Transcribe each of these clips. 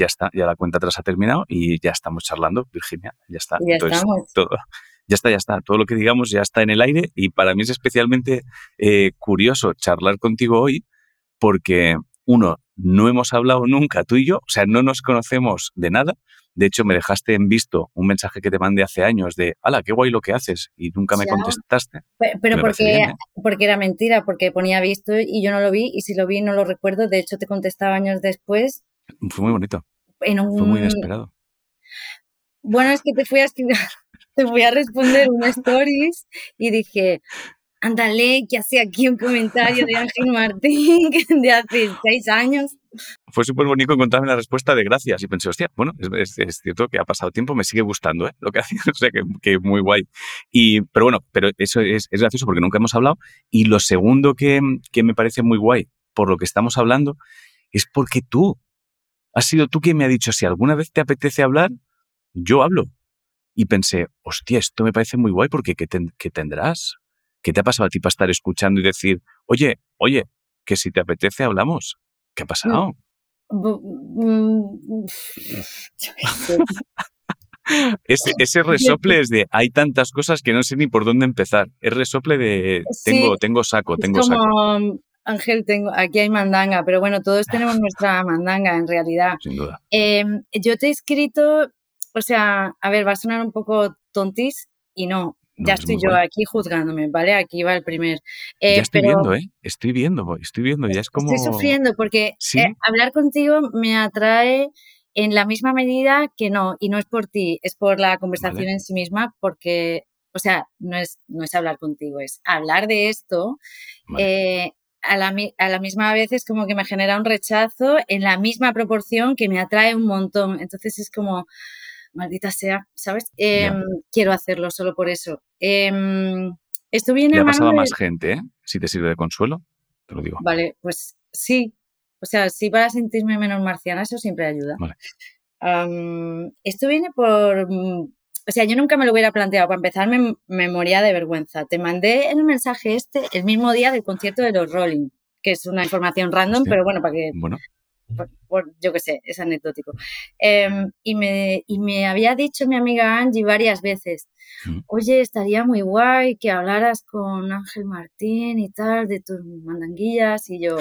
ya está, ya la cuenta atrás ha terminado y ya estamos charlando, Virginia, ya está. Ya estamos. Todo, ya está, ya está. Todo lo que digamos ya está en el aire y para mí es especialmente eh, curioso charlar contigo hoy porque, uno, no hemos hablado nunca tú y yo, o sea, no nos conocemos de nada. De hecho, me dejaste en visto un mensaje que te mandé hace años de, ¡hala, qué guay lo que haces! Y nunca me contestaste. Pero, porque, ¿eh? porque era mentira, porque ponía visto y yo no lo vi, y si lo vi no lo recuerdo. De hecho, te contestaba años después. Fue muy bonito. Fue muy inesperado. Bueno, es que te fui a te fui a responder un stories y dije, ándale, que hace aquí un comentario de Ángel Martín de hace seis años. Fue súper bonito encontrarme la respuesta de gracias y pensé, hostia, bueno, es, cierto que ha pasado tiempo, me sigue gustando ¿eh? lo que hace, o sea, que, que, muy guay. Y, pero bueno, pero eso es, es, gracioso porque nunca hemos hablado. Y lo segundo que, que me parece muy guay por lo que estamos hablando es porque tú, has sido tú quien me ha dicho, si alguna vez te apetece hablar, yo hablo. Y pensé, hostia, esto me parece muy guay porque ¿qué, qué tendrás? ¿Qué te ha pasado a ti para estar escuchando y decir, oye, oye, que si te apetece hablamos? ¿Qué ha pasado? Mm, ese, ese, resople es de hay tantas cosas que no sé ni por dónde empezar. Es resople de tengo, tengo saco, tengo saco. Ángel, tengo, aquí hay mandanga, pero bueno, todos tenemos nuestra mandanga en realidad. Sin duda. Em, yo te he escrito, o sea, a ver, va a sonar un poco tontis y no, ya estoy yo aquí juzgándome, ¿vale? Aquí va el primer. Eh, ya estoy viendo, ¿eh? Estoy viendo, estoy viendo, ya es como... Estoy sufriendo porque eh, hablar contigo me atrae en la misma medida que no, y no es por ti, es por la conversación en sí misma, porque, o sea, no es, no es hablar contigo, es hablar de esto. Eh, a la, a la, misma vez es como que me genera un rechazo en la misma proporción que me atrae un montón. Entonces es como, maldita sea, ¿sabes? Em, quiero hacerlo solo por eso. Eh, esto viene Le ha pasado a más gente, ¿eh? Si te sirve de consuelo, te lo digo. Vale, pues sí. O sea, sí para sentirme menos marciana, eso siempre ayuda. Vale. esto viene por... O sea, yo nunca me lo hubiera planteado. Para empezar, me, me moría de vergüenza. Te mandé el mensaje este el mismo día del concierto de los Rolling, que es una información random, pero bueno, para que... Bueno por, yo qué sé, es anecdótico. Em, y, me, y me había dicho mi amiga Angie varias veces, mm. oye, estaría muy guay que hablaras con Ángel Martín y tal, de tus mandanguillas, y yo...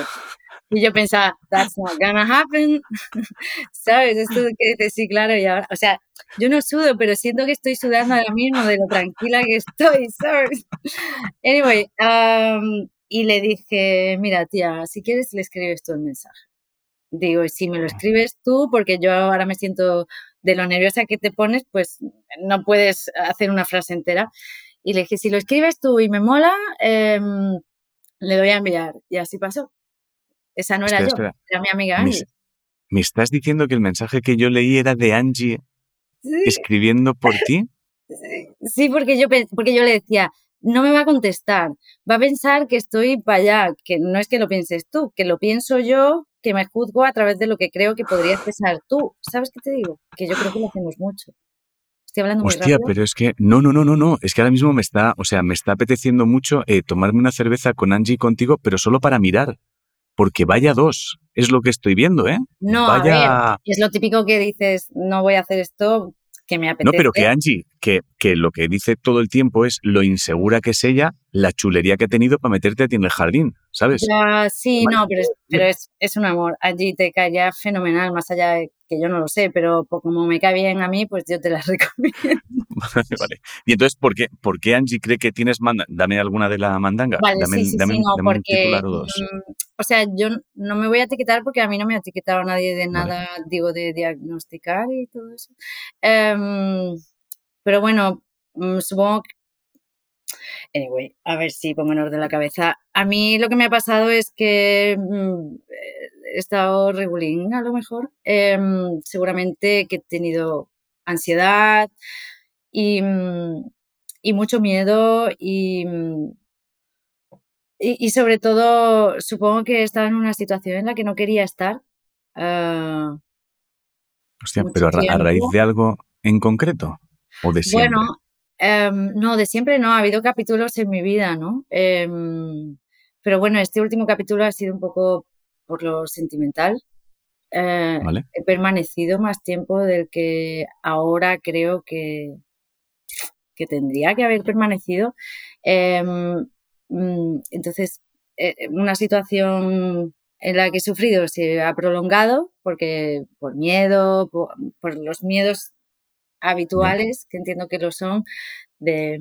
Y yo pensaba, that's not gonna happen. ¿Sabes? Esto que dices, sí, claro, y ahora, o sea, yo no sudo, pero siento que estoy sudando ahora mismo de lo tranquila que estoy, ¿sabes? Anyway, y le dije, mira, tía, si quieres le escribes tú el mensaje. Digo, si me lo escribes tú, porque yo ahora me siento de lo nerviosa que te pones, pues no puedes hacer una frase entera. Y le dije, si lo escribes tú y me mola, em, le doy a enviar. Y así pasó. Esa no era yo, era mi amiga Angie. ¿Me, estás diciendo que el mensaje que yo leí era de Angie escribiendo por ti? Sí, porque yo, porque yo le decía, no me va a contestar, va a pensar que estoy para allá, que no es que lo pienses tú, que lo pienso yo, que me juzgo a través de lo que creo que podrías pensar tú. ¿Sabes qué te digo? Que yo creo que lo hacemos mucho. Estoy hablando Hostia, muy rápido. pero es que no, no, no, no, no, es que ahora mismo me está, o sea, me está apeteciendo mucho eh, tomarme una cerveza con Angie y contigo, pero solo para mirar. Porque vaya dos, es lo que estoy viendo, ¿eh? No, vaya... a ver, es lo típico que dices, no voy a hacer esto, que me apetece. No, pero que Angie, que, que lo que dice todo el tiempo es lo insegura que es ella, la chulería que ha tenido para meterte a ti en el jardín, ¿sabes? sí, no, pero, es, pero es, es, un amor. Angie te cae fenomenal, más allá de que yo no lo sé, pero como me cae bien a mí, pues yo te las recomiendo. vale, Y entonces, ¿por qué, ¿por qué Angie cree que tienes mandanga? Dame alguna de la mandanga. Vale, dame, sí, sí, dame, sí, no, dame porque, un o dos. Mm, o sea, yo no me voy a etiquetar porque a mí no me ha etiquetado nadie de nada, vale. digo, de diagnosticar y todo eso. Um, pero bueno, mm, supongo que Anyway, a ver si pongo en orden la cabeza. A mí lo que me ha pasado es que mmm, he estado regulín a lo mejor. Eh, seguramente que he tenido ansiedad y, mm, y mucho miedo y, mm, y, y, sobre todo supongo que estaba en una situación en la que no quería estar. Uh, Hostia, pero a, a, raíz de algo en concreto o de siempre. Bueno, Um, no, de siempre no, ha habido capítulos en mi vida, ¿no? Um, pero bueno, este último capítulo ha sido un poco por lo sentimental. eh, he permanecido más tiempo del que ahora creo que, que tendría que haber permanecido. Em, mm, entonces, eh, una situación en la que he sufrido se ha prolongado porque por miedo, por, los miedos habituales, que entiendo que lo son, de,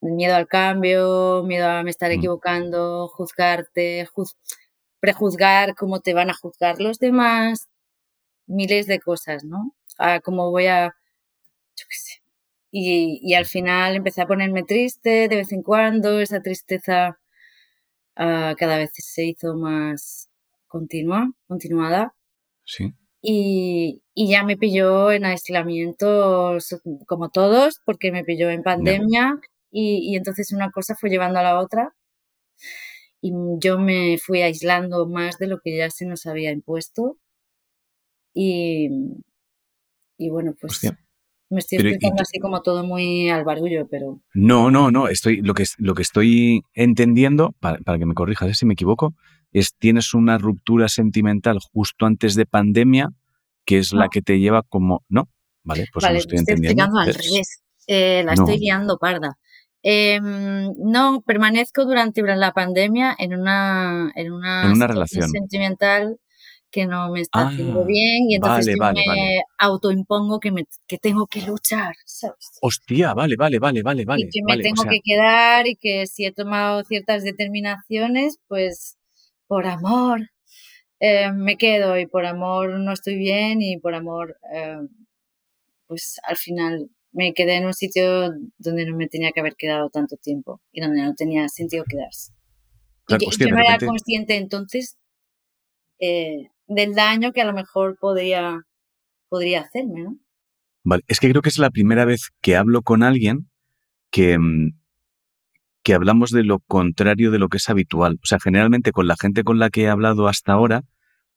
miedo al cambio, miedo a me estar mm. equivocando, juzgarte, prejuzgar cómo te van a juzgar los demás, miles de cosas, ¿no? A cómo voy a, yo qué sé. Y, y, al final empecé a ponerme triste de vez en cuando, esa tristeza uh, cada vez se hizo más continua, continuada. Sí. Y, y, ya me pilló en aislamiento como todos, porque me pilló en pandemia y, y, entonces una cosa fue llevando a la otra y yo me fui aislando más de lo que ya se nos había impuesto y, y bueno, pues me estoy explicando así como todo muy al barullo, pero... No, no, no. Estoy, lo, que, lo que estoy entendiendo, para, que me corrijas si me equivoco, es tienes una ruptura sentimental justo antes de pandemia, que es la que te lleva como... No, vale, pues vale, lo estoy, entendiendo. al revés. Eh, la estoy guiando parda. Em, no, permanezco durante la pandemia en una, en una, en una relación sentimental que no me está haciendo ah, bien y entonces me autoimpongo que, me, que tengo que luchar, ¿sabes? Hostia, vale, vale, vale, vale, vale. Y que me tengo que quedar y que si he tomado ciertas determinaciones, pues por amor eh, me quedo y por amor no estoy bien y por amor, eh, pues al final me quedé en un sitio donde no me tenía que haber quedado tanto tiempo y donde no tenía sentido quedarse. y yo no era consciente entonces eh, del daño que a lo mejor podría, podría hacerme, ¿no? Vale, es que creo que es la primera vez que hablo con alguien que, mm, que hablamos de lo contrario de lo que es habitual. O sea, generalmente con la gente con la que he hablado hasta ahora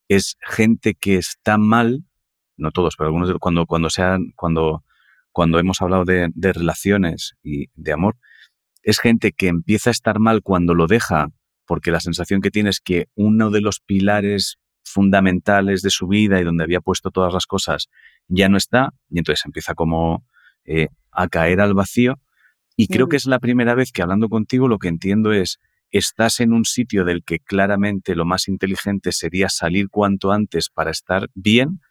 es gente que está mal, no todos, pero algunos de, cuando, cuando, sean, cuando, cuando hemos hablado de, de relaciones y de amor, es gente que empieza a estar mal cuando lo deja porque la sensación que tiene es que uno de los pilares fundamentales de su vida y donde había puesto todas las cosas ya no está y entonces empieza como eh, a caer al vacío. Y creo que es la primera vez que hablando contigo lo que entiendo es, estás en un sitio del que claramente lo más inteligente sería salir cuanto antes para estar bien,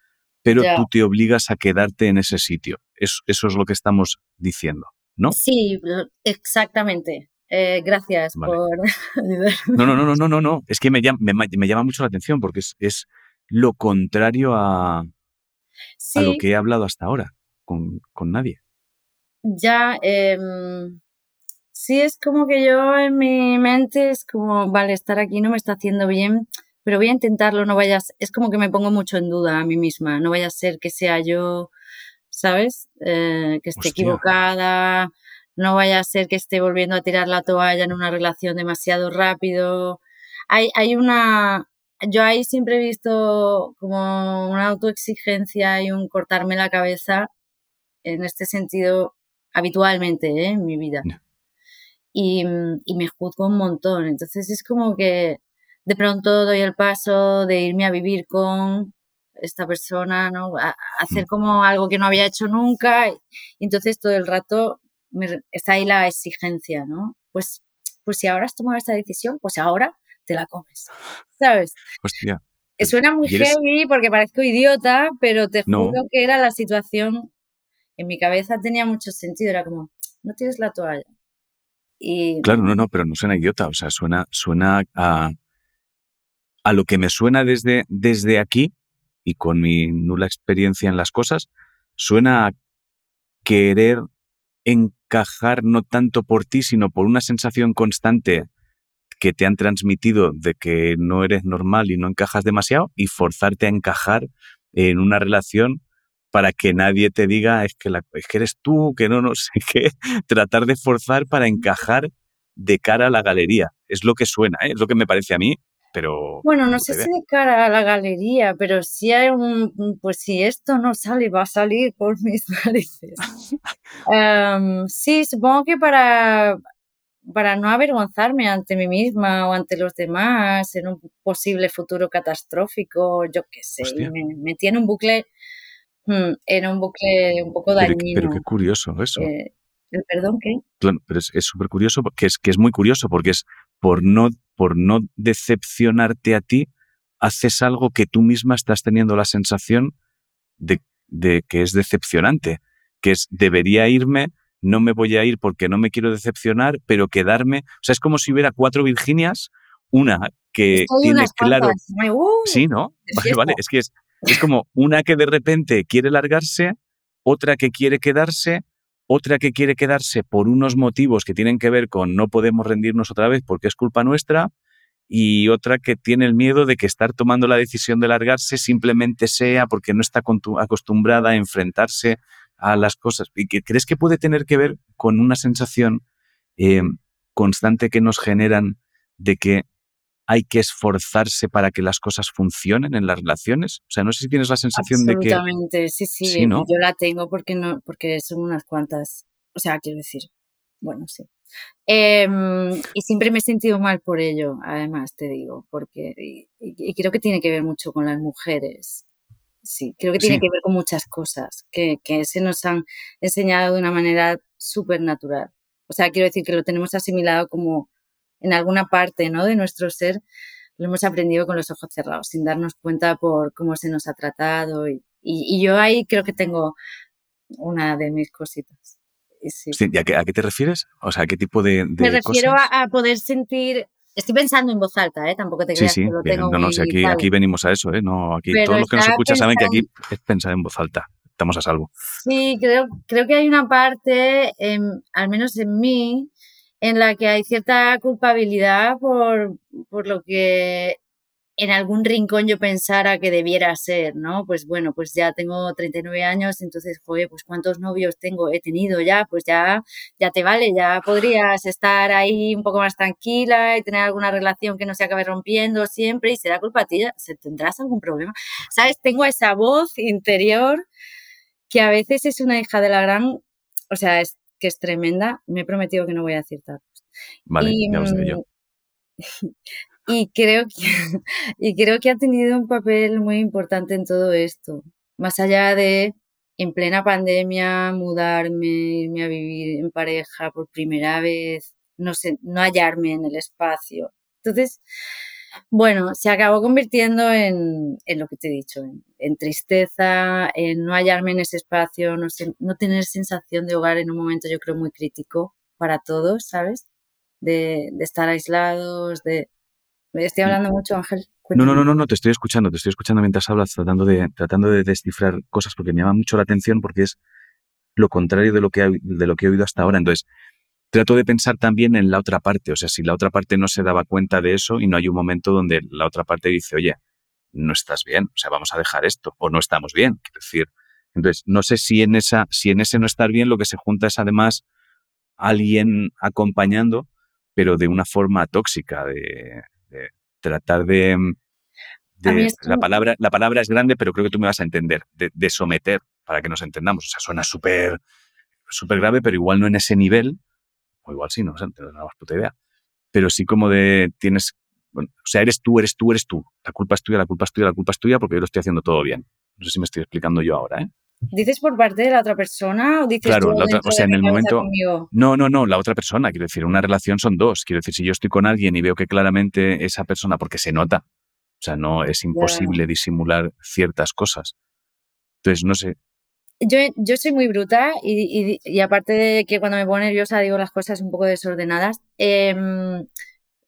pero tú te obligas a quedarte en ese sitio. Eso, eso es lo que estamos diciendo, ¿no? Sí, exactamente. Eh, gracias por No, no, no, no, no, no. Es que me llama, me, llama mucho la atención porque es, lo contrario a, a, lo que he hablado hasta ahora con, nadie. Ya, em, sí, es como que yo en mi mente es como, vale, estar aquí no me está haciendo bien, pero voy a intentarlo, no vayas, es como que me pongo mucho en duda a mí misma, no vaya a ser que sea yo, ¿sabes? Eh, que esté equivocada no vaya a ser que esté volviendo a tirar la toalla en una relación demasiado rápido. Hay, hay una, yo ahí siempre he visto como una autoexigencia y un cortarme la cabeza en este sentido habitualmente ¿eh? en mi vida. Y, y, me juzgo un montón. Entonces es como que de pronto doy el paso de irme a vivir con esta persona, ¿no? A, hacer mm. como algo que no había hecho nunca. Y entonces todo el rato está ahí la exigencia, ¿no? Pues, pues si ahora has tomado esta decisión, pues ahora te la comes, ¿sabes? Hostia. Suena muy heavy porque parezco idiota, pero te juro que era la situación, en mi cabeza tenía mucho sentido, era como, no tienes la toalla. Y... Claro, no, no, pero no suena idiota, o sea, suena, suena a, a lo que me suena desde, desde aquí y con mi nula experiencia en las cosas, suena a querer encajar no tanto por ti, sino por una sensación constante que te han transmitido de que no eres normal y no encajas demasiado y forzarte a encajar en una relación para que nadie te diga es que, la, que eres tú, que no, no sé qué, tratar de forzar para encajar de cara a la galería. Es lo que suena, ¿eh? es lo que me parece a mí pero... Bueno, no sé si de cara a la galería, pero si hay un, pues si esto no sale, va a salir por mis narices. Em, sí, supongo que para, para no avergonzarme ante mí misma o ante los demás en un posible futuro catastrófico, yo qué sé, me en un bucle, mm, en un bucle un poco dañino. Pero, qué curioso eso. Eh, ¿El perdón qué? Claro, pero es súper curioso, porque es, que es muy curioso, porque es por no, por no decepcionarte a ti, haces algo que tú misma estás teniendo la sensación de, de que es decepcionante, que es debería irme no me voy a ir porque no me quiero decepcionar, pero quedarme. O sea, es como si hubiera cuatro Virginias, una que tiene claro. Uh, sí, ¿no? Vale, vale. Es que es, es como una que de repente quiere largarse, otra que quiere quedarse, otra que quiere quedarse por unos motivos que tienen que ver con no podemos rendirnos otra vez porque es culpa nuestra, y otra que tiene el miedo de que estar tomando la decisión de largarse simplemente sea porque no está acostumbrada a enfrentarse a las cosas. ¿Y que crees que puede tener que ver con una sensación eh, constante que nos generan de que hay que esforzarse para que las cosas funcionen en las relaciones? O sea, no sé si tienes la sensación de que... Absolutamente, sí, sí, yo la tengo porque, no, porque son unas cuantas. O sea, quiero decir, bueno, sí. Em, y siempre me he sentido mal por ello, además, te digo, porque y creo que tiene que ver mucho con las mujeres sí, creo que tiene que ver con muchas cosas que, que se nos han enseñado de una manera súper natural. O sea, quiero decir que lo tenemos asimilado como en alguna parte ¿no? de nuestro ser, lo hemos aprendido con los ojos cerrados, sin darnos cuenta por cómo se nos ha tratado. Y, y, yo ahí creo que tengo una de mis cositas. Sí. ¿a, qué, ¿a, qué, te refieres? O sea, ¿a qué tipo de, de Me refiero a, poder sentir Estoy pensando en voz alta, ¿eh? Tampoco te creas sí, sí, que lo tengo No, no, si aquí, aquí venimos a eso, ¿eh? No, aquí todos los que nos escuchan saben que aquí es pensar en voz alta. Estamos a salvo. Sí, creo, creo que hay una parte, al menos en mí, en la que hay cierta culpabilidad por, por lo que en algún rincón yo pensara que debiera ser, ¿no? Pues bueno, pues ya tengo 39 años, entonces, joder, pues cuántos novios tengo, he tenido ya, pues ya, ya te vale, ya podrías estar ahí un poco más tranquila y tener alguna relación que no se acabe rompiendo siempre y será culpa tuya, ¿se tendrás algún problema? ¿Sabes? Tengo esa voz interior que a veces es una hija de la gran, o sea, es que es tremenda, me he prometido que no voy a decir Vale, ya os yo. Y creo, que, y creo que ha tenido un papel muy importante en todo esto. Más allá de, en plena pandemia, mudarme, irme a vivir en pareja por primera vez, no sé, no hallarme en el espacio. Entonces, bueno, se acabó convirtiendo en, en lo que te he dicho, en, tristeza, en no hallarme en ese espacio, no, no tener sensación de hogar en un momento yo creo muy crítico para todos, ¿sabes? De, de estar aislados, de, estoy hablando mucho, Ángel. No, no, no, no, te estoy escuchando, te estoy escuchando mientras hablas, tratando de, tratando de descifrar cosas porque me llama mucho la atención porque es lo contrario de lo que, de lo que he oído hasta ahora. Entonces, trato de pensar también en la otra parte. O sea, si la otra parte no se daba cuenta de eso y no hay un momento donde la otra parte dice, oye, no estás bien, o sea, vamos a dejar esto, o no estamos bien, quiero decir. Entonces, no sé si en, esa, si en ese no estar bien lo que se junta es además alguien acompañando, pero de una forma tóxica, de, tratar de... Mm, la, palabra, la palabra es grande, pero creo que tú me vas a entender, de, someter, para que nos entendamos. O sea, suena súper súper grave, pero igual no en ese nivel, o igual sí, no, sé, no tengo la más puta idea. Pero sí como de tienes, bueno, o sea, eres tú, eres tú, eres tú. La culpa es tuya, la culpa es tuya, la culpa es tuya porque yo lo estoy haciendo todo bien. No sé si me estoy explicando yo ahora, ¿eh? ¿Dices por parte de la otra persona o dices claro, la otra, o sea, en el momento No, no, no, la otra persona, quiero decir, una relación son dos, quiero decir, si yo estoy con alguien y veo que claramente esa persona porque se nota, o sea, no es imposible disimular ciertas cosas. Entonces, no sé. Yo, yo soy muy bruta y, y, aparte de que cuando me pongo nerviosa digo las cosas un poco desordenadas, em,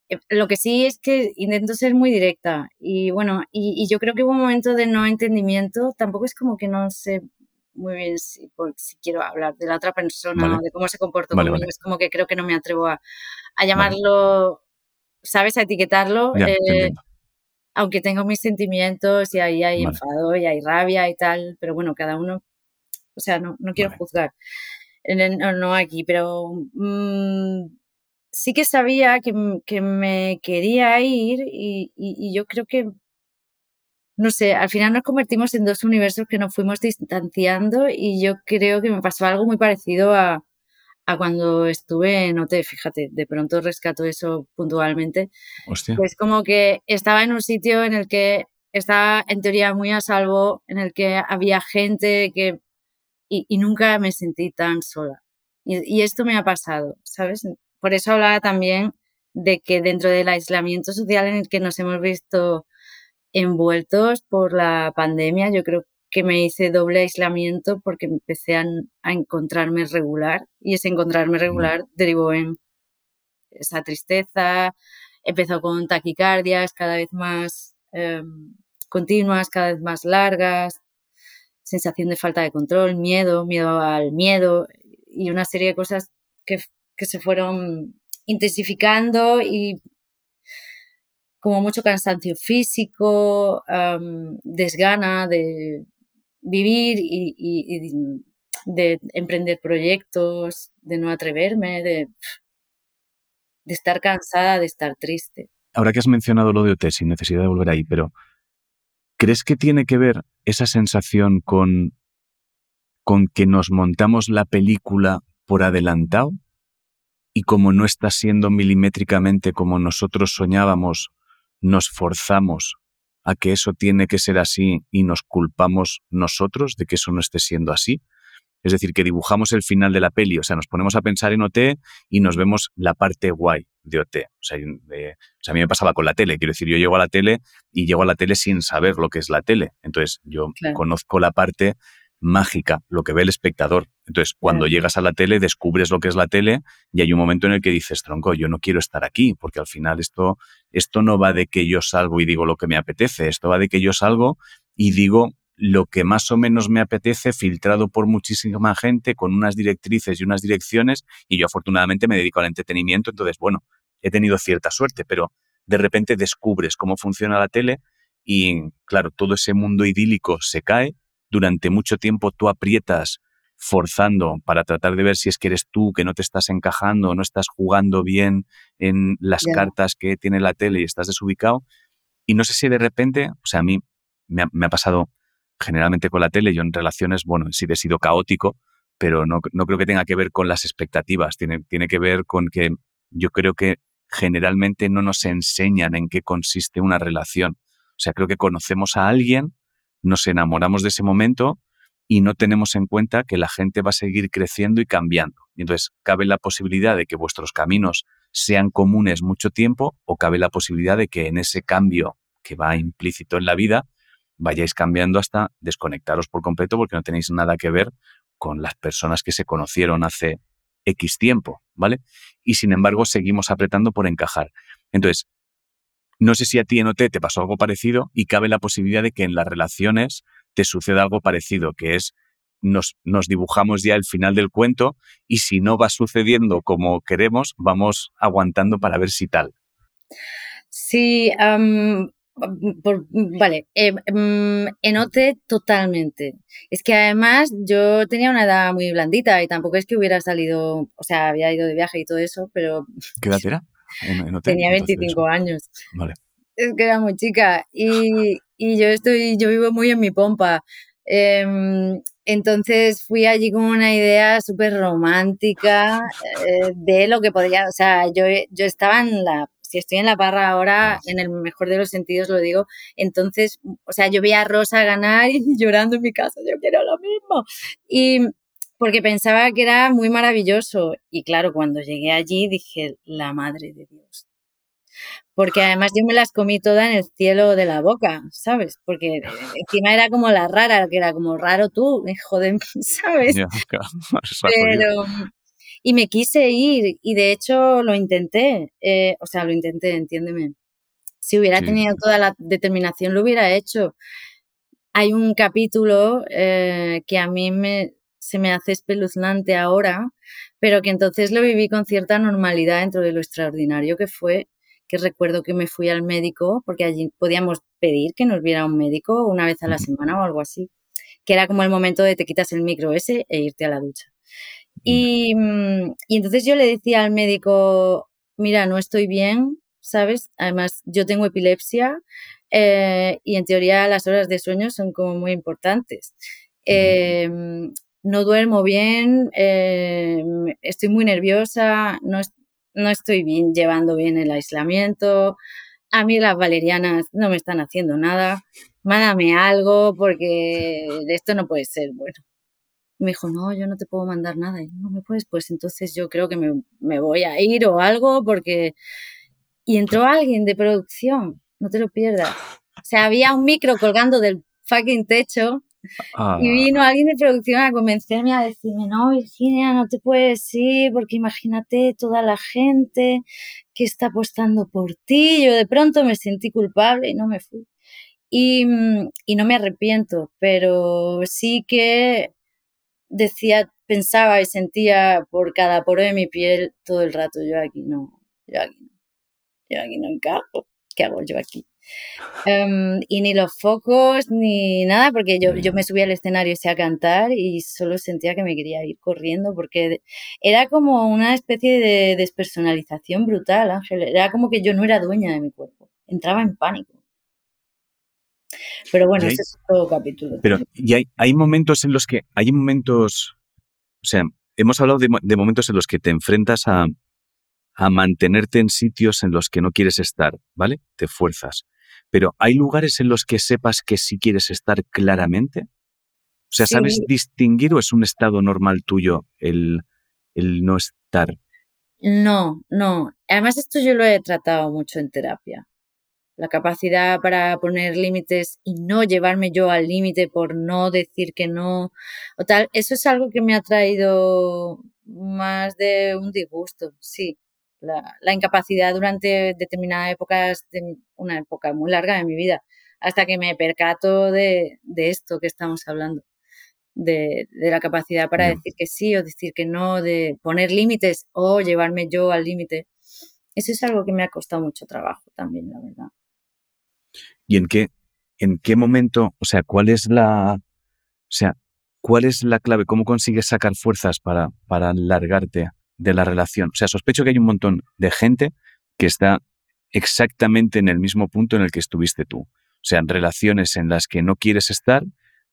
eh, lo que sí es que intento ser muy directa y bueno, y, y, yo creo que hubo un momento de no entendimiento, tampoco es como que no sé muy bien si, si quiero hablar de la otra persona o de cómo se comportó conmigo. Es como que creo que no me atrevo a, a llamarlo, ¿sabes? A etiquetarlo. Eh, aunque tengo mis sentimientos y ahí hay enfado y hay rabia y tal, pero bueno, cada uno, o sea, no, no quiero juzgar. No, no, aquí, pero mmm, sí que sabía que, que me quería ir y, y, yo creo que no sé, al final nos convertimos en dos universos que nos fuimos distanciando y yo creo que me pasó algo muy parecido a, a cuando estuve en OT, fíjate, de pronto rescato eso puntualmente. Hostia. Pues como que estaba en un sitio en el que estaba en teoría muy a salvo, en el que había gente que... Y, nunca me sentí tan sola. Y, esto me ha pasado, ¿sabes? Por eso hablaba también de que dentro del aislamiento social en el que nos hemos visto envueltos por la pandemia, yo creo que me hice doble aislamiento porque empecé a, encontrarme regular y ese encontrarme regular derivó en esa tristeza, empezó con taquicardias cada vez más em, continuas, cada vez más largas, sensación de falta de control, miedo, miedo al miedo y una serie de cosas que, que se fueron intensificando y como mucho cansancio físico, desgana de vivir y, de emprender proyectos, de no atreverme, de, de estar cansada, de estar triste. Ahora que has mencionado lo de OT, sin necesidad de volver ahí, pero ¿crees que tiene que ver esa sensación con, con que nos montamos la película por adelantado? Y como no está siendo milimétricamente como nosotros soñábamos, nos forzamos a que eso tiene que ser así y nos culpamos nosotros de que eso no esté siendo así. Es decir, que dibujamos el final de la peli, o sea, nos ponemos a pensar en OT y nos vemos la parte guay de OT. O sea, a mí me pasaba con la tele, quiero decir, yo llego a la tele y llego a la tele sin saber lo que es la tele. Entonces, yo conozco la parte mágica, lo que ve el espectador. Entonces, cuando llegas a la tele, descubres lo que es la tele y hay un momento en el que dices, tronco, yo no quiero estar aquí, porque al final esto, esto no va de que yo salgo y digo lo que me apetece, esto va de que yo salgo y digo lo que más o menos me apetece, filtrado por muchísima gente, con unas directrices y unas direcciones, y yo afortunadamente me dedico al entretenimiento, entonces, bueno, he tenido cierta suerte, pero de repente descubres cómo funciona la tele y, claro, todo ese mundo idílico se cae durante mucho tiempo tú aprietas forzando para tratar de ver si es que eres tú, que no te estás encajando, no estás jugando bien en las cartas que tiene la tele y estás desubicado. Y no sé si de repente, o sea, a mí me ha, pasado generalmente con la tele, yo en relaciones, bueno, sí he sido caótico, pero no, no, creo que tenga que ver con las expectativas, tiene, tiene que ver con que yo creo que generalmente no nos enseñan en qué consiste una relación. O sea, creo que conocemos a alguien nos enamoramos de ese momento y no tenemos en cuenta que la gente va a seguir creciendo y cambiando. Entonces, cabe la posibilidad de que vuestros caminos sean comunes mucho tiempo o cabe la posibilidad de que en ese cambio que va implícito en la vida vayáis cambiando hasta desconectaros por completo porque no tenéis nada que ver con las personas que se conocieron hace X tiempo, ¿vale? Y sin embargo seguimos apretando por encajar. Entonces, no sé si a ti en OT te pasó algo parecido y cabe la posibilidad de que en las relaciones te suceda algo parecido, que es nos, dibujamos ya el final del cuento y si no va sucediendo como queremos, vamos aguantando para ver si tal. Sí, em, em, en OT totalmente. Es que además yo tenía una edad muy blandita y tampoco es que hubiera salido, o sea, había ido de viaje y todo eso, pero... ¿Qué edad era? Tenía 25 años. Es que era muy chica y, y, yo estoy, yo vivo muy en mi pompa. Em, entonces fui allí con una idea súper romántica eh, de lo que podría, o sea, yo, yo estaba en la, si estoy en la barra ahora, en el mejor de los sentidos lo digo, entonces, o sea, yo veía a Rosa ganar y llorando en mi casa, yo quiero lo mismo. Y, porque pensaba que era muy maravilloso. Y claro, cuando llegué allí dije, la madre de Dios. Porque además yo me las comí todas en el cielo de la boca, ¿sabes? Porque encima era como la rara, que era como raro tú, hijo de ¿sabes? Pero, y me quise ir y de hecho lo intenté, eh, o sea, lo intenté, entiéndeme. Si hubiera tenido toda la determinación lo hubiera hecho. Hay un capítulo eh, que a mí me, se me hace espeluznante ahora, pero que entonces lo viví con cierta normalidad dentro de lo extraordinario que fue, que recuerdo que me fui al médico, porque allí podíamos pedir que nos viera un médico una vez a la semana o algo así, que era como el momento de te quitas el micro ese e irte a la ducha. Y, mm, y entonces yo le decía al médico, mira, no estoy bien, ¿sabes? Además, yo tengo epilepsia eh, y en teoría las horas de sueño son como muy importantes. Eh, no duermo bien, eh, estoy muy nerviosa, no, no estoy bien, llevando bien el aislamiento, a mí las valerianas no me están haciendo nada, mándame algo porque esto no puede ser bueno. Me dijo, no, yo no te puedo mandar nada. Y no me puedes, pues entonces yo creo que me, me voy a ir o algo porque... Y entró alguien de producción, no te lo pierdas. O sea, había un micro colgando del fucking techo y Ah, vino alguien de producción a convencerme a decirme, no, Virginia, no te puedes ir porque imagínate toda la gente que está apostando por ti. Yo de pronto me sentí culpable y no me fui. Y, mm, y no me arrepiento, pero sí que decía, pensaba y sentía por cada poro de mi piel todo el rato, yo aquí no, yo aquí no, yo aquí no encajo. ¿Qué hago yo aquí? Em, y ni los focos ni nada, porque yo, yo me subí al escenario a cantar y solo sentía que me quería ir corriendo, porque era como una especie de despersonalización brutal, Ángel. Era como que yo no era dueña de mi cuerpo. Entraba en pánico. Pero bueno, hay- ese es todo capítulo. Pero y hay, hay momentos en los que, hay momentos, o sea, hemos hablado de, mo- de momentos en los que te enfrentas a, a mantenerte en sitios en los que no quieres estar, ¿vale? Te fuerzas. Pero hay lugares en los que sepas que sí quieres estar claramente. O sea, ¿sabes Sí. distinguir o es un estado normal tuyo el, el no estar? No, no. Además, esto yo lo he tratado mucho en terapia. La capacidad para poner límites y no llevarme yo al límite por no decir que no o tal. Eso es algo que me ha traído más de un disgusto, sí. La, la incapacidad durante determinadas épocas, de una época muy larga de mi vida, hasta que me percato de, de esto que estamos hablando de, de la capacidad para decir que sí o decir que no, de poner límites o llevarme yo al límite. Eso es algo que me ha costado mucho trabajo también, la verdad. ¿Y en qué, en qué momento, o sea, cuál es la, o sea, cuál es la clave? ¿Cómo consigues sacar fuerzas para, para largarte de la relación? O sea, sospecho que hay un montón de gente que está exactamente en el mismo punto en el que estuviste tú. O sea, en relaciones en las que no quieres estar,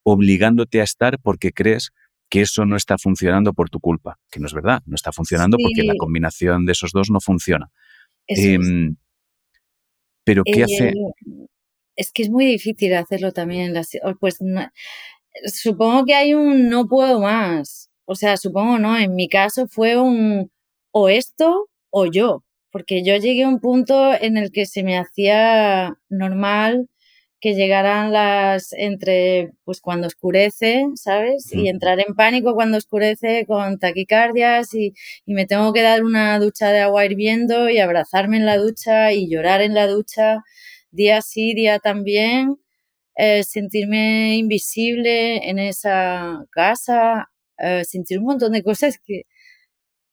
obligándote a estar porque crees que eso no está funcionando por tu culpa, que no es verdad, no está funcionando porque la combinación de esos dos no funciona. Em, pero ¿qué hace? Eh, es que es muy difícil hacerlo también. las- Pues supongo que hay un no puedo más. O sea, supongo no. En mi caso fue un o esto o yo. Porque yo llegué a un punto en el que se me hacía normal que llegaran las entre pues cuando oscurece, ¿sabes? Y entrar en pánico cuando oscurece con taquicardias y, y me tengo que dar una ducha de agua hirviendo y abrazarme en la ducha y llorar en la ducha día sí, día también, eh, sentirme invisible en esa casa, eh, sentir un montón de cosas que,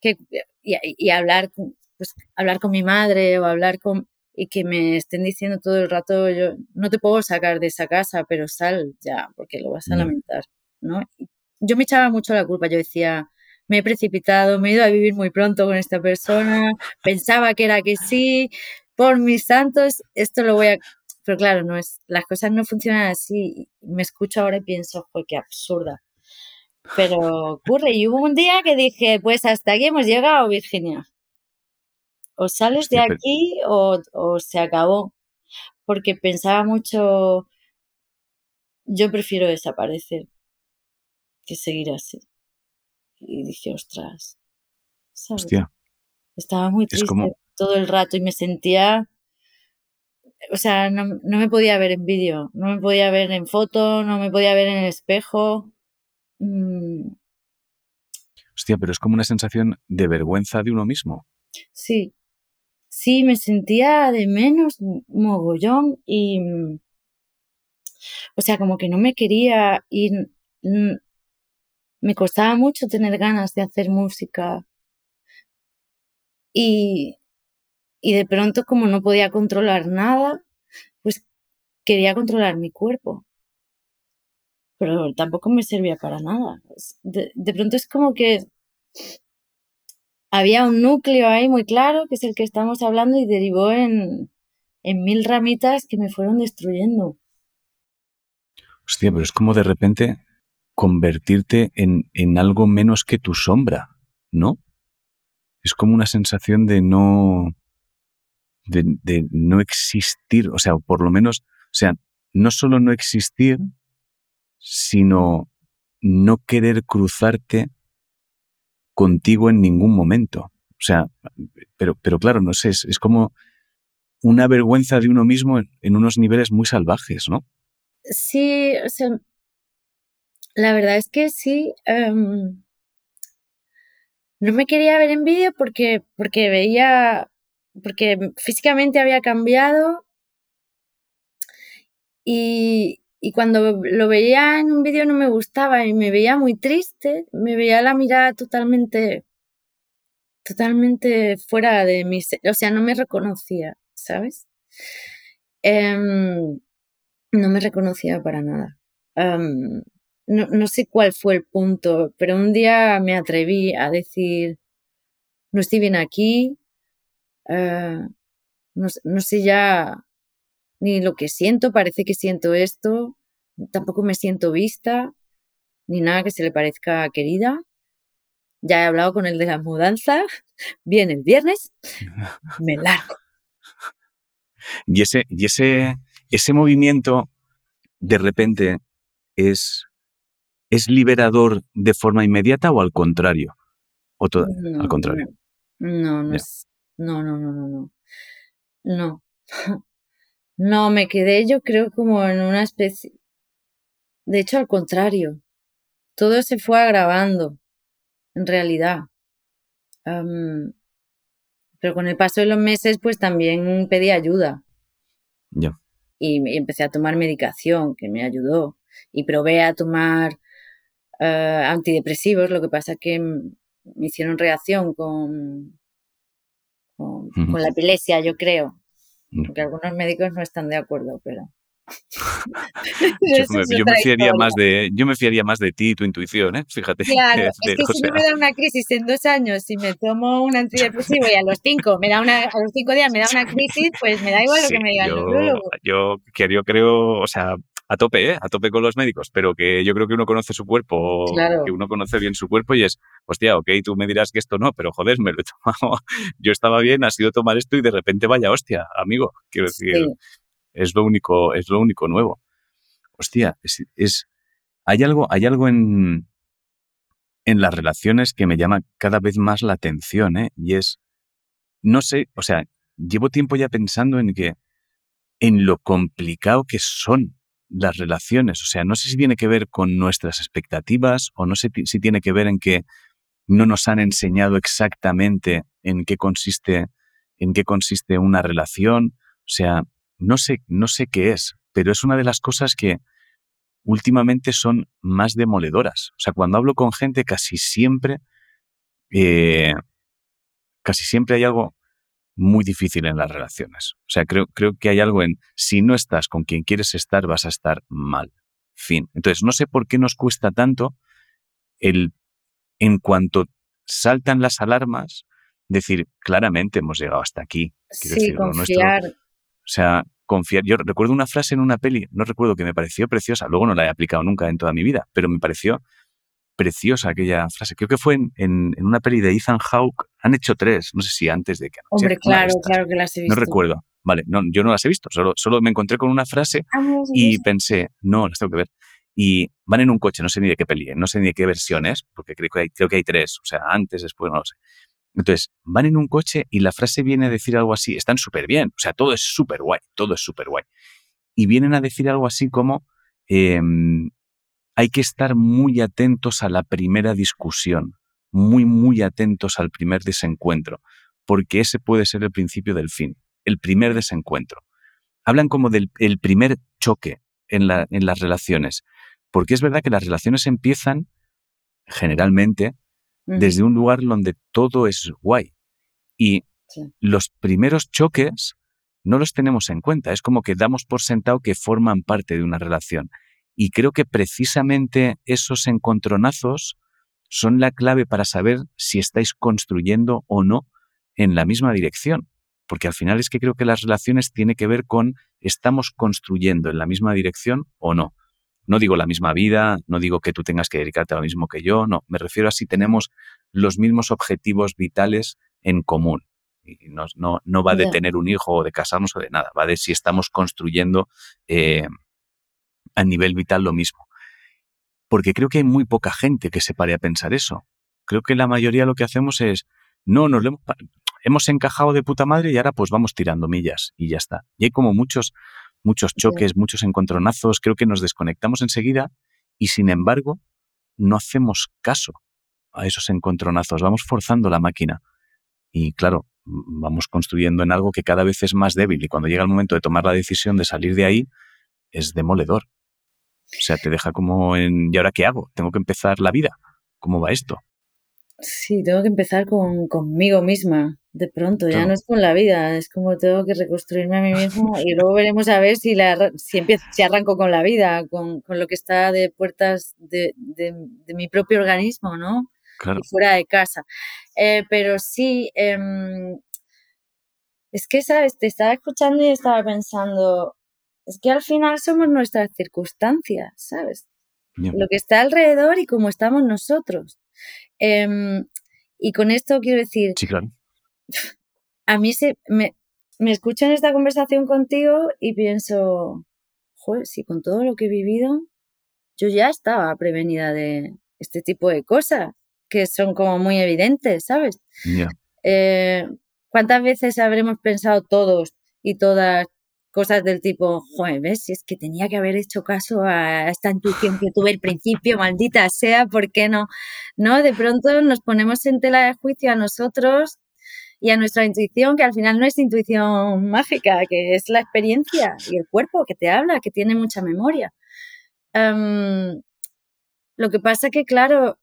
que y, y hablar pues, hablar con mi madre o hablar con y que me estén diciendo todo el rato yo no te puedo sacar de esa casa pero sal ya porque lo vas a Ya. lamentar no yo me echaba mucho la culpa yo decía me he precipitado me he ido a vivir muy pronto con esta persona pensaba que era que sí por mis santos esto lo voy a pero claro no es las cosas no funcionan así me escucho ahora y pienso fue qué absurda pero ocurre y hubo un día que dije pues hasta aquí hemos llegado Virginia o sales de aquí o, o se acabó. Porque pensaba mucho, yo prefiero desaparecer que seguir así. Y dije, ostras, ¿sabes? Hostia, Estaba muy triste como, todo el rato y me sentía, o sea, no, no me podía ver en vídeo, no me podía ver en foto, no me podía ver en el espejo. Mm, hostia, pero es como una sensación de vergüenza de uno mismo. sí, sí, me sentía de menos mogollón y, mm, o sea, como que no me quería y mm, me costaba mucho tener ganas de hacer música y, y de pronto como no podía controlar nada, pues quería controlar mi cuerpo, pero tampoco me servía para nada. De, de pronto es como que había un núcleo ahí muy claro, que es el que estamos hablando, y derivó en, en mil ramitas que me fueron destruyendo. Hostia, pero es como de repente convertirte en, en algo menos que tu sombra, ¿no? Es como una sensación de no, de, de, no existir, o sea, por lo menos, o sea, no solo no existir, sino no querer cruzarte contigo en ningún momento. O sea, pero, pero claro, no sé, es, es como una vergüenza de uno mismo en, unos niveles muy salvajes, ¿no? Sí, o sea, la verdad es que sí. Um, no me quería ver en vídeo porque, porque veía, porque físicamente había cambiado y, y cuando lo veía en un vídeo no me gustaba y me veía muy triste, me veía la mirada totalmente, totalmente fuera de mi, o sea, no me reconocía, ¿sabes? Um, no me reconocía para nada. Um, no, no, sé cuál fue el punto, pero un día me atreví a decir, no estoy bien aquí, uh, no, no, sé ya ni lo que siento, parece que siento esto, tampoco me siento vista, ni nada que se le parezca querida. Ya he hablado con el de la mudanza, viene el viernes, me largo. Y ese, y ese, ese movimiento de repente es ¿es liberador de forma inmediata o al contrario? O todo, no, al contrario. No, no, es, no, no, no, no, no. No. No, me quedé yo creo como en una especie... De hecho, al contrario. Todo se fue agravando, en realidad. Um, pero con el paso de los meses, pues también pedí ayuda. Ya. Y, y empecé a tomar medicación, que me ayudó. Y probé a tomar uh, antidepresivos, lo que pasa que me hicieron reacción con, con, uh -huh. con la epilepsia, yo creo. Porque algunos médicos no están de acuerdo, pero. yo, me, yo me, fiaría más de yo me fiaría más de ti y tu intuición, ¿eh? Fíjate. Claro, de, es que si sea... me da una crisis en dos años y me tomo un antidepresivo y a los cinco me da una, a los cinco días me da una crisis, pues me da igual sí, lo que me diga yo, neurólogo. Yo, yo creo, o sea, a tope, ¿eh? A tope con los médicos, pero que yo creo que uno conoce su cuerpo, claro. que uno conoce bien su cuerpo y es, hostia, ok, tú me dirás que esto no, pero joder, me lo he tomado, yo estaba bien, ha sido tomar esto y de repente vaya hostia, amigo, quiero decir, sí. es lo único, es lo único nuevo. Hostia, es, es hay algo, hay algo en, en las relaciones que me llama cada vez más la atención, ¿eh? Y es, no sé, o sea, llevo tiempo ya pensando en que, en lo complicado que son las relaciones. O sea, no sé si tiene que ver con nuestras expectativas o no sé si tiene que ver en que no nos han enseñado exactamente en qué consiste, en qué consiste una relación. O sea, no sé, no sé qué es, pero es una de las cosas que últimamente son más demoledoras. O sea, cuando hablo con gente casi siempre, eh, casi siempre hay algo muy difícil en las relaciones. O sea, creo, creo que hay algo en, si no estás con quien quieres estar, vas a estar mal. Fin. Entonces, no sé por qué nos cuesta tanto el, en cuanto saltan las alarmas, decir, claramente hemos llegado hasta aquí. Quiero sí, decir, confiar. Nuestro, o sea, confiar. Yo recuerdo una frase en una peli, no recuerdo que me pareció preciosa, luego no la he aplicado nunca en toda mi vida, pero me pareció preciosa aquella frase. Creo que fue en, en, en, una peli de Ethan Hawke. Han hecho tres, no sé si antes de que... Hombre, claro, claro que las he visto. No recuerdo. Vale, no, yo no las he visto, solo, solo me encontré con una frase ah, y pensé, no, las tengo que ver. Y van en un coche, no sé ni de qué peli, no sé ni de qué versión es, porque creo que hay, creo que hay tres, o sea, antes, después, no lo sé. Entonces, van en un coche y la frase viene a decir algo así, están súper bien, o sea, todo es súper guay, todo es súper guay. Y vienen a decir algo así como, eh, hay que estar muy atentos a la primera discusión, muy, muy atentos al primer desencuentro, porque ese puede ser el principio del fin, el primer desencuentro. Hablan como del el primer choque en, la, en las relaciones, porque es verdad que las relaciones empiezan generalmente uh -huh. desde un lugar donde todo es guay. Y sí. los primeros choques no los tenemos en cuenta, es como que damos por sentado que forman parte de una relación. Y creo que precisamente esos encontronazos son la clave para saber si estáis construyendo o no en la misma dirección. Porque al final es que creo que las relaciones tienen que ver con estamos construyendo en la misma dirección o no. No digo la misma vida, no digo que tú tengas que dedicarte a lo mismo que yo, no, me refiero a si tenemos los mismos objetivos vitales en común. Y no, no, va de tener un hijo o de casarnos o de nada, va de si estamos construyendo eh, a nivel vital lo mismo. Porque creo que hay muy poca gente que se pare a pensar eso. Creo que la mayoría lo que hacemos es, no, nos hemos, hemos encajado de puta madre y ahora pues vamos tirando millas y ya está. Y hay como muchos, muchos choques, muchos encontronazos, creo que nos desconectamos enseguida y sin embargo no hacemos caso a esos encontronazos, vamos forzando la máquina. Y claro, vamos construyendo en algo que cada vez es más débil y cuando llega el momento de tomar la decisión de salir de ahí, es demoledor. O sea, te deja como en, ¿y ahora qué hago? Tengo que empezar la vida. ¿Cómo va esto? Sí, tengo que empezar con, conmigo misma. De pronto, ya no es con la vida, es como tengo que reconstruirme a mí mismo y luego veremos a ver si, la, si, empiezo, si arranco con la vida, con, con lo que está de puertas de, de, mi propio organismo, ¿no? Claro. fuera de casa. Eh, pero sí, em, es que, ¿sabes? Te estaba escuchando y estaba pensando, es que al final somos nuestras circunstancias, ¿sabes? Lo que está alrededor y cómo estamos nosotros. Em, y con esto quiero decir, sí, claro. a mí se, me, me escucho en esta conversación contigo y pienso, joder, si con todo lo que he vivido, yo ya estaba prevenida de este tipo de cosas que son como muy evidentes, ¿sabes? Eh, ¿Cuántas veces habremos pensado todos y todas cosas del tipo, joder, ¿ves? Si es que tenía que haber hecho caso a esta intuición que tuve al principio, maldita sea, ¿por qué no? No, de pronto nos ponemos en tela de juicio a nosotros y a nuestra intuición, que al final no es intuición mágica, que es la experiencia y el cuerpo que te habla, que tiene mucha memoria. Em, lo que pasa que, claro,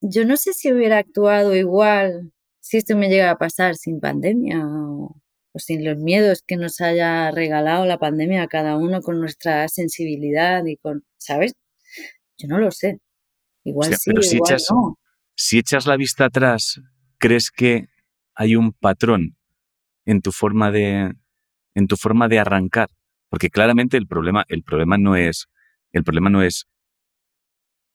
yo no sé si hubiera actuado igual si esto me llega a pasar sin pandemia o, sin los miedos que nos haya regalado la pandemia a cada uno con nuestra sensibilidad y con, ¿sabes? Yo no lo sé. Igual sí, pero si echas, no. Si echas la vista atrás, ¿crees que hay un patrón en tu forma de, en tu forma de arrancar? Porque claramente el problema, el problema no es, el problema no es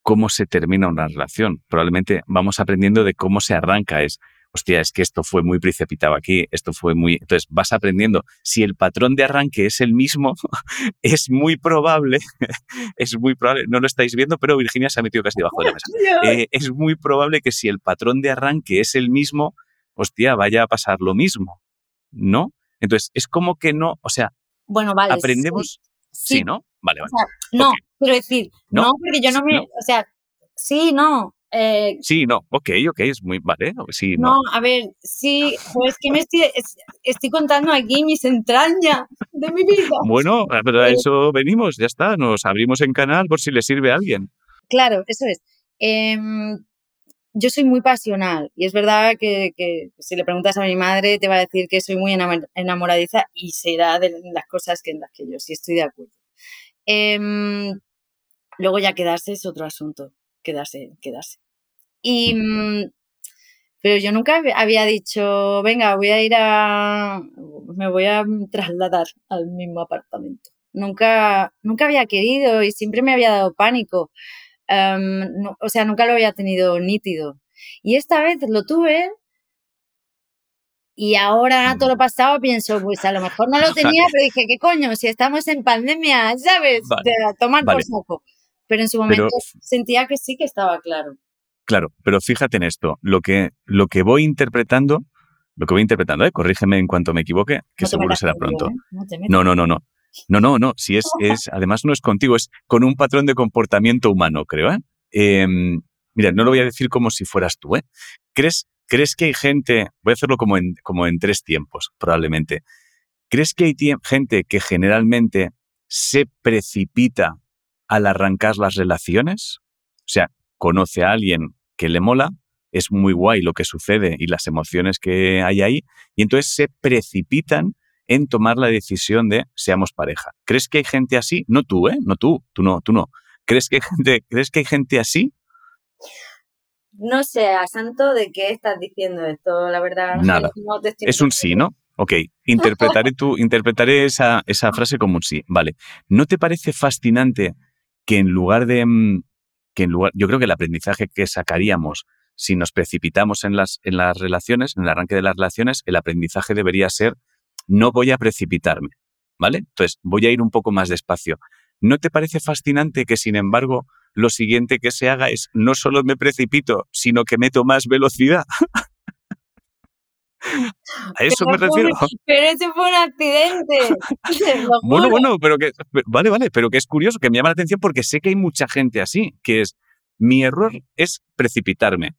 cómo se termina una relación. Probablemente vamos aprendiendo de cómo se arranca. Es, hostia, es que esto fue muy precipitado aquí, esto fue muy... Entonces vas aprendiendo. Si el patrón de arranque es el mismo, es muy probable, es muy probable, no lo estáis viendo, pero Virginia se ha metido casi debajo de la mesa. Eh, es muy probable que si el patrón de arranque es el mismo, hostia, vaya a pasar lo mismo, ¿no? Entonces, es como que no, o sea, bueno, vale, aprendemos... Sí. ¿no? Vale, vale. no, quiero decir, no, porque yo no me, o sea, sí, no, eh, sí, no, ok, ok, es muy, vale, sí, no. a ver, sí, pues que me estoy, estoy contando aquí mis entrañas de mi vida. Bueno, pero a eh, eso venimos, ya está, nos abrimos en canal por si le sirve a alguien. Claro, eso es. Em, yo soy muy pasional y es verdad que, que, si le preguntas a mi madre te va a decir que soy muy enamoradiza y será de las cosas que en las que yo sí estoy de acuerdo. Em, luego ya quedarse es otro asunto, quedarse, quedarse. Y, mm, pero yo nunca había dicho, venga, voy a ir a, me voy a trasladar al mismo apartamento. Nunca, nunca había querido y siempre me había dado pánico. Em, o sea, nunca lo había tenido nítido. Y esta vez lo tuve y ahora todo lo pasado pienso, pues a lo mejor no lo tenía, pero dije, ¿qué coño? Si estamos en pandemia, ¿sabes? De tomar por saco. Pero en su momento sentía que sí que estaba claro. Claro, pero fíjate en esto, lo que, lo que voy interpretando, lo que voy interpretando, ¿eh? corrígeme en cuanto me equivoque, que seguro será pronto. ¿eh? No, no, no, no. No, no, no. Si es, es, además no es contigo, es con un patrón de comportamiento humano, creo. ¿eh? Em, mira, no lo voy a decir como si fueras tú. ¿eh? ¿Crees, ¿Crees que hay gente, voy a hacerlo como en, como en tres tiempos, probablemente. ¿Crees que hay gente que generalmente se precipita al arrancar las relaciones? O sea, conoce a alguien que le mola, es muy guay lo que sucede y las emociones que hay ahí, y entonces se precipitan en tomar la decisión de seamos pareja. ¿Crees que hay gente así? No tú, ¿eh? No tú, tú no, tú no. ¿Crees que hay gente, ¿crees que hay gente así? No sé, a santo de qué estás diciendo esto, la verdad. Nada. es un sí, ¿no? Ok, interpretaré, tu, interpretaré esa, esa frase como un sí. Vale. ¿No te parece fascinante que en lugar de, mm, que en lugar, yo creo que el aprendizaje que sacaríamos si nos precipitamos en las, en las relaciones, en el arranque de las relaciones, el aprendizaje debería ser, no voy a precipitarme, ¿vale? Entonces, voy a ir un poco más despacio. ¿No te parece fascinante que, sin embargo, lo siguiente que se haga es no solo me precipito, sino que meto más velocidad? A eso me refiero. pero ese fue un accidente. bueno, bueno, pero que. Vale, vale, pero que es curioso, que me llama la atención porque sé que hay mucha gente así, que es. Mi error es precipitarme.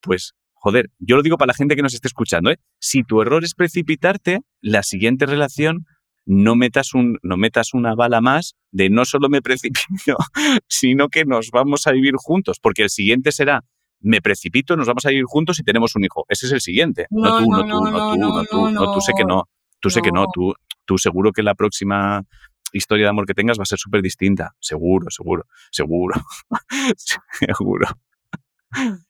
Pues, joder, yo lo digo para la gente que nos esté escuchando, ¿eh? Si tu error es precipitarte, la siguiente relación no metas, un, no metas una bala más de no solo me precipito, sino que nos vamos a vivir juntos, porque el siguiente será me precipito, nos vamos a ir juntos y tenemos un hijo. Ese es el siguiente. No, tú, no, tú, no, tú, no, tú, no, tú sé que no. Tú sé que no, tú, tú seguro que la próxima historia de amor que tengas va a ser súper distinta. Seguro, seguro, seguro, seguro.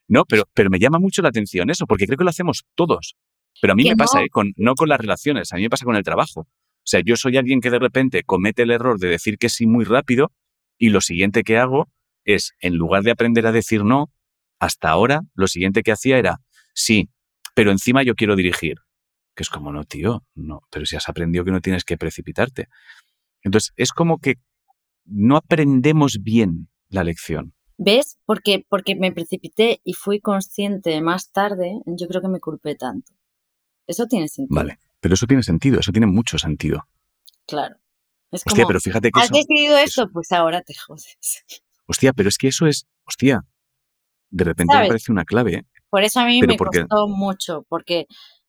No, pero, pero me llama mucho la atención eso, porque creo que lo hacemos todos. Pero a mí me pasa, ¿eh? con, no con las relaciones, a mí me pasa con el trabajo. O sea, yo soy alguien que de repente comete el error de decir que sí muy rápido y lo siguiente que hago es, en lugar de aprender a decir no, hasta ahora lo siguiente que hacía era, sí, pero encima yo quiero dirigir. Que es como, no, tío, no, pero si has aprendido que no tienes que precipitarte. Entonces, es como que no aprendemos bien la lección. ¿Ves? Porque, porque me precipité y fui consciente más tarde, yo creo que me culpé tanto. Eso tiene sentido. Vale, pero eso tiene sentido, eso tiene mucho sentido. Claro. Es hostia, pero fíjate que ¿Has decidido esto? Pues ahora te jodes. Hostia, pero es que eso es, hostia, de repente me parece una clave. ¿eh? Por eso a mí me costó mucho, porque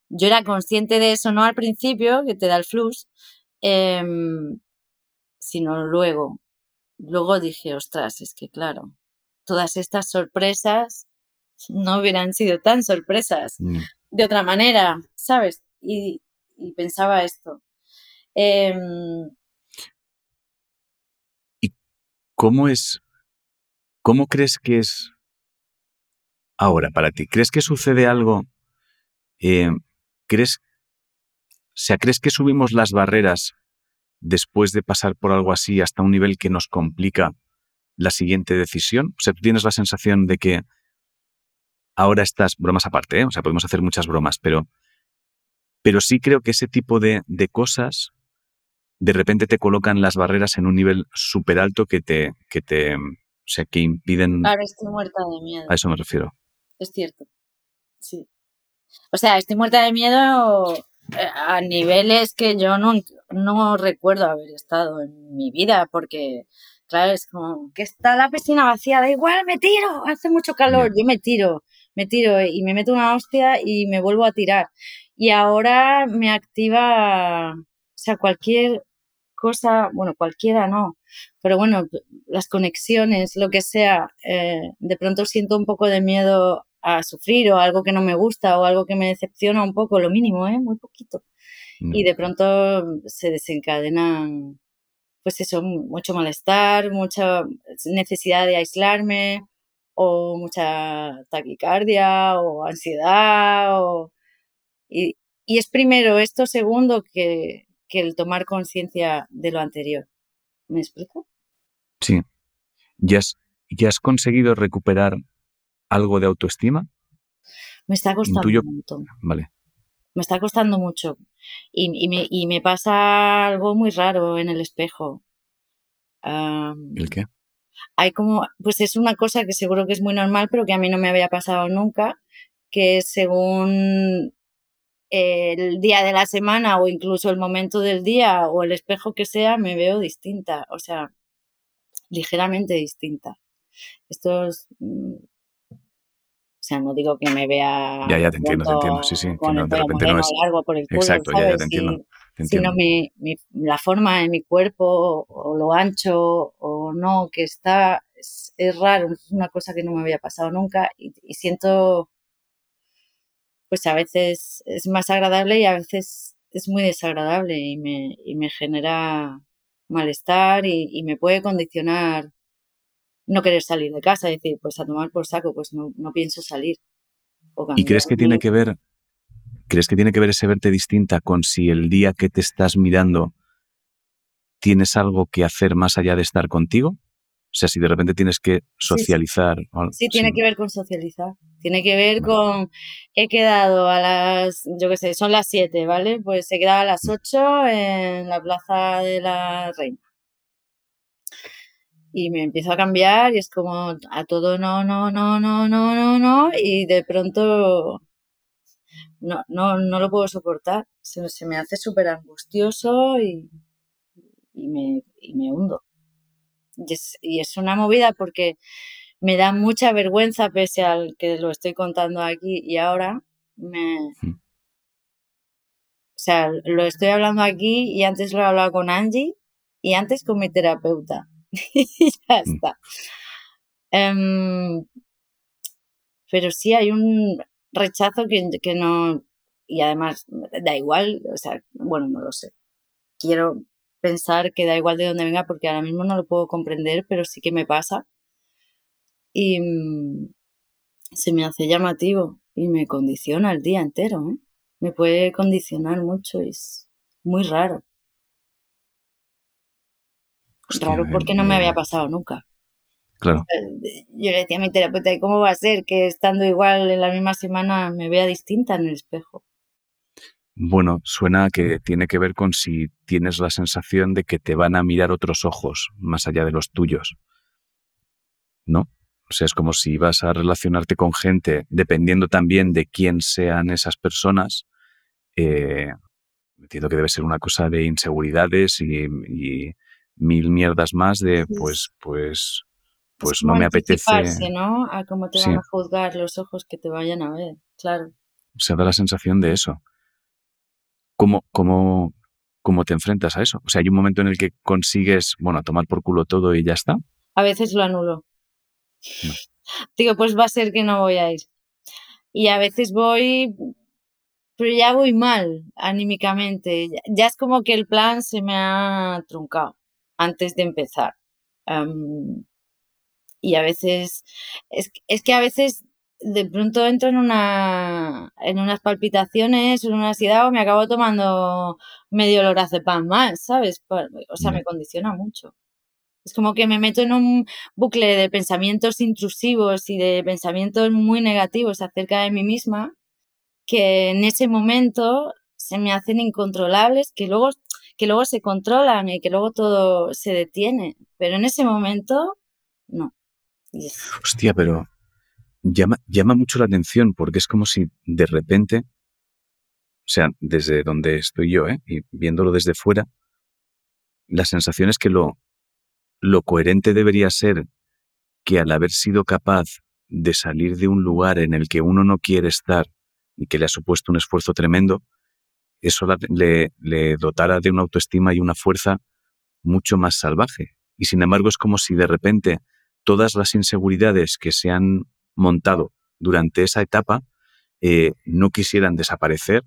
yo era consciente de eso, no al principio, que te da el flux, em, sino luego. Luego dije, ostras, es que claro, todas estas sorpresas no hubieran sido tan sorpresas mm. de otra manera, ¿sabes? Y, pensaba esto. Em, ¿Y cómo es, cómo crees que es ahora para ti? ¿Crees que sucede algo? Eh, ¿Crees, o sea, ¿crees que subimos las barreras después de pasar por algo así hasta un nivel que nos complica la siguiente decisión? O sea, tú tienes la sensación de que ahora estás, bromas aparte, ¿eh? o sea, podemos hacer muchas bromas, pero, pero sí creo que ese tipo de, de cosas de repente te colocan las barreras en un nivel súper alto que te, que te, o sea, que impiden... Ahora estoy muerta de miedo. A eso me refiero es cierto. Sí. O sea, estoy muerta de miedo eh, a niveles que yo no, no recuerdo haber estado en mi vida, porque, claro, es como que está la piscina vacía, da igual, me tiro, hace mucho calor, yo me tiro, me tiro y me meto una hostia y me vuelvo a tirar. Y ahora me activa, o sea, cualquier cosa, bueno, cualquiera no, pero bueno, las conexiones, lo que sea, eh, de pronto siento un poco de miedo a sufrir o algo que no me gusta o algo que me decepciona un poco, lo mínimo, ¿eh? muy poquito. Y de pronto se desencadenan, pues eso, mucho malestar, mucha necesidad de aislarme o mucha taquicardia o ansiedad. O, y, es primero esto segundo que, que el tomar conciencia de lo anterior. ¿Me explico? Sí. ¿Ya has, ¿Ya has conseguido recuperar algo de autoestima? Me está costando un montón. Vale. Me está costando mucho. Y, me, y me, pasa algo muy raro en el espejo. ¿El qué? Hay como, pues es una cosa que seguro que es muy normal, pero que a mí no me había pasado nunca, que según el día de la semana o incluso el momento del día o el espejo que sea, me veo distinta, o sea, ligeramente distinta. Esto es, mm, o sea, no digo que me vea. Ya, ya te entiendo, te entiendo. Sí, sí. Que no, de repente no es. Largo por el culo, Exacto, ya, ya te entiendo. Sino mi, mi, la forma de mi cuerpo, o lo ancho o no, que está. Es, raro, es una cosa que no me había pasado nunca y, siento. Pues a veces es más agradable y a veces es muy desagradable y me, y me genera malestar y, y me puede condicionar no querer salir de casa, decir, pues a tomar por saco, pues no, no pienso salir. ¿Y crees que tiene que ver, crees que tiene que ver ese verte distinta con si el día que te estás mirando tienes algo que hacer más allá de estar contigo? O sea, si de repente tienes que socializar. Sí, tiene que ver con socializar. Tiene que ver con. He quedado a las. Yo qué sé, son las 7, ¿vale? Pues he quedado a las 8 mm. en la Plaza de la Reina. Y me empiezo a cambiar y es como a todo no, no, no, no, no, no, no. Y de pronto. No, no, no lo puedo soportar. Se, se me hace súper angustioso y, y, me, y me hundo. Y es, una movida porque me da mucha vergüenza pese al que lo estoy contando aquí y ahora. Me, o sea, lo estoy hablando aquí y antes lo he hablado con Angie y antes con mi terapeuta. y ya hmm. está. Em, pero sí hay un rechazo que, que no. Y además, da igual, o sea, bueno, no lo sé. Quiero pensar que da igual de dónde venga porque ahora mismo no lo puedo comprender, pero sí que me pasa. Y mm, se me hace llamativo y me condiciona el día entero. ¿eh? Me puede condicionar mucho y es muy raro. raro porque no me había pasado nunca. Claro. Yo le decía a mi terapeuta, ¿y cómo va a ser que estando igual en la misma semana me vea distinta en el espejo? Bueno, suena que tiene que ver con si tienes la sensación de que te van a mirar otros ojos más allá de los tuyos. ¿No? O sea, es como si vas a relacionarte con gente, dependiendo también de quién sean esas personas. Eh, entiendo que debe ser una cosa de inseguridades y, mil mierdas más de, pues, pues, pues no me apetece. ¿no? A cómo te van a juzgar los ojos que te vayan a ver, claro. Se da la sensación de eso. ¿Cómo, cómo, cómo te enfrentas a eso? O sea, hay un momento en el que consigues, bueno, tomar por culo todo y ya está. A veces lo anulo. Digo, pues va a ser que no voy a ir. Y a veces voy, pero ya voy mal anímicamente. Ya es como que el plan se me ha truncado antes de empezar. y a veces, es, es que a veces de pronto entro en una en unas palpitaciones, en una ansiedad o me acabo tomando medio lorazepam más, ¿sabes? O sea, me condiciona mucho. Es como que me meto en un bucle de pensamientos intrusivos y de pensamientos muy negativos acerca de mí misma que en ese momento se me hacen incontrolables, que luego, que luego se controlan y que luego todo se detiene. Pero en ese momento, no. Hostia, pero llama, llama mucho la atención porque es como si de repente, o sea, desde donde estoy yo, ¿eh? y viéndolo desde fuera, la sensación es que lo, lo coherente debería ser que al haber sido capaz de salir de un lugar en el que uno no quiere estar y que le ha supuesto un esfuerzo tremendo, eso le, le, dotara de una autoestima y una fuerza mucho más salvaje. Y sin embargo es como si de repente todas las inseguridades que se han montado durante esa etapa eh, no quisieran desaparecer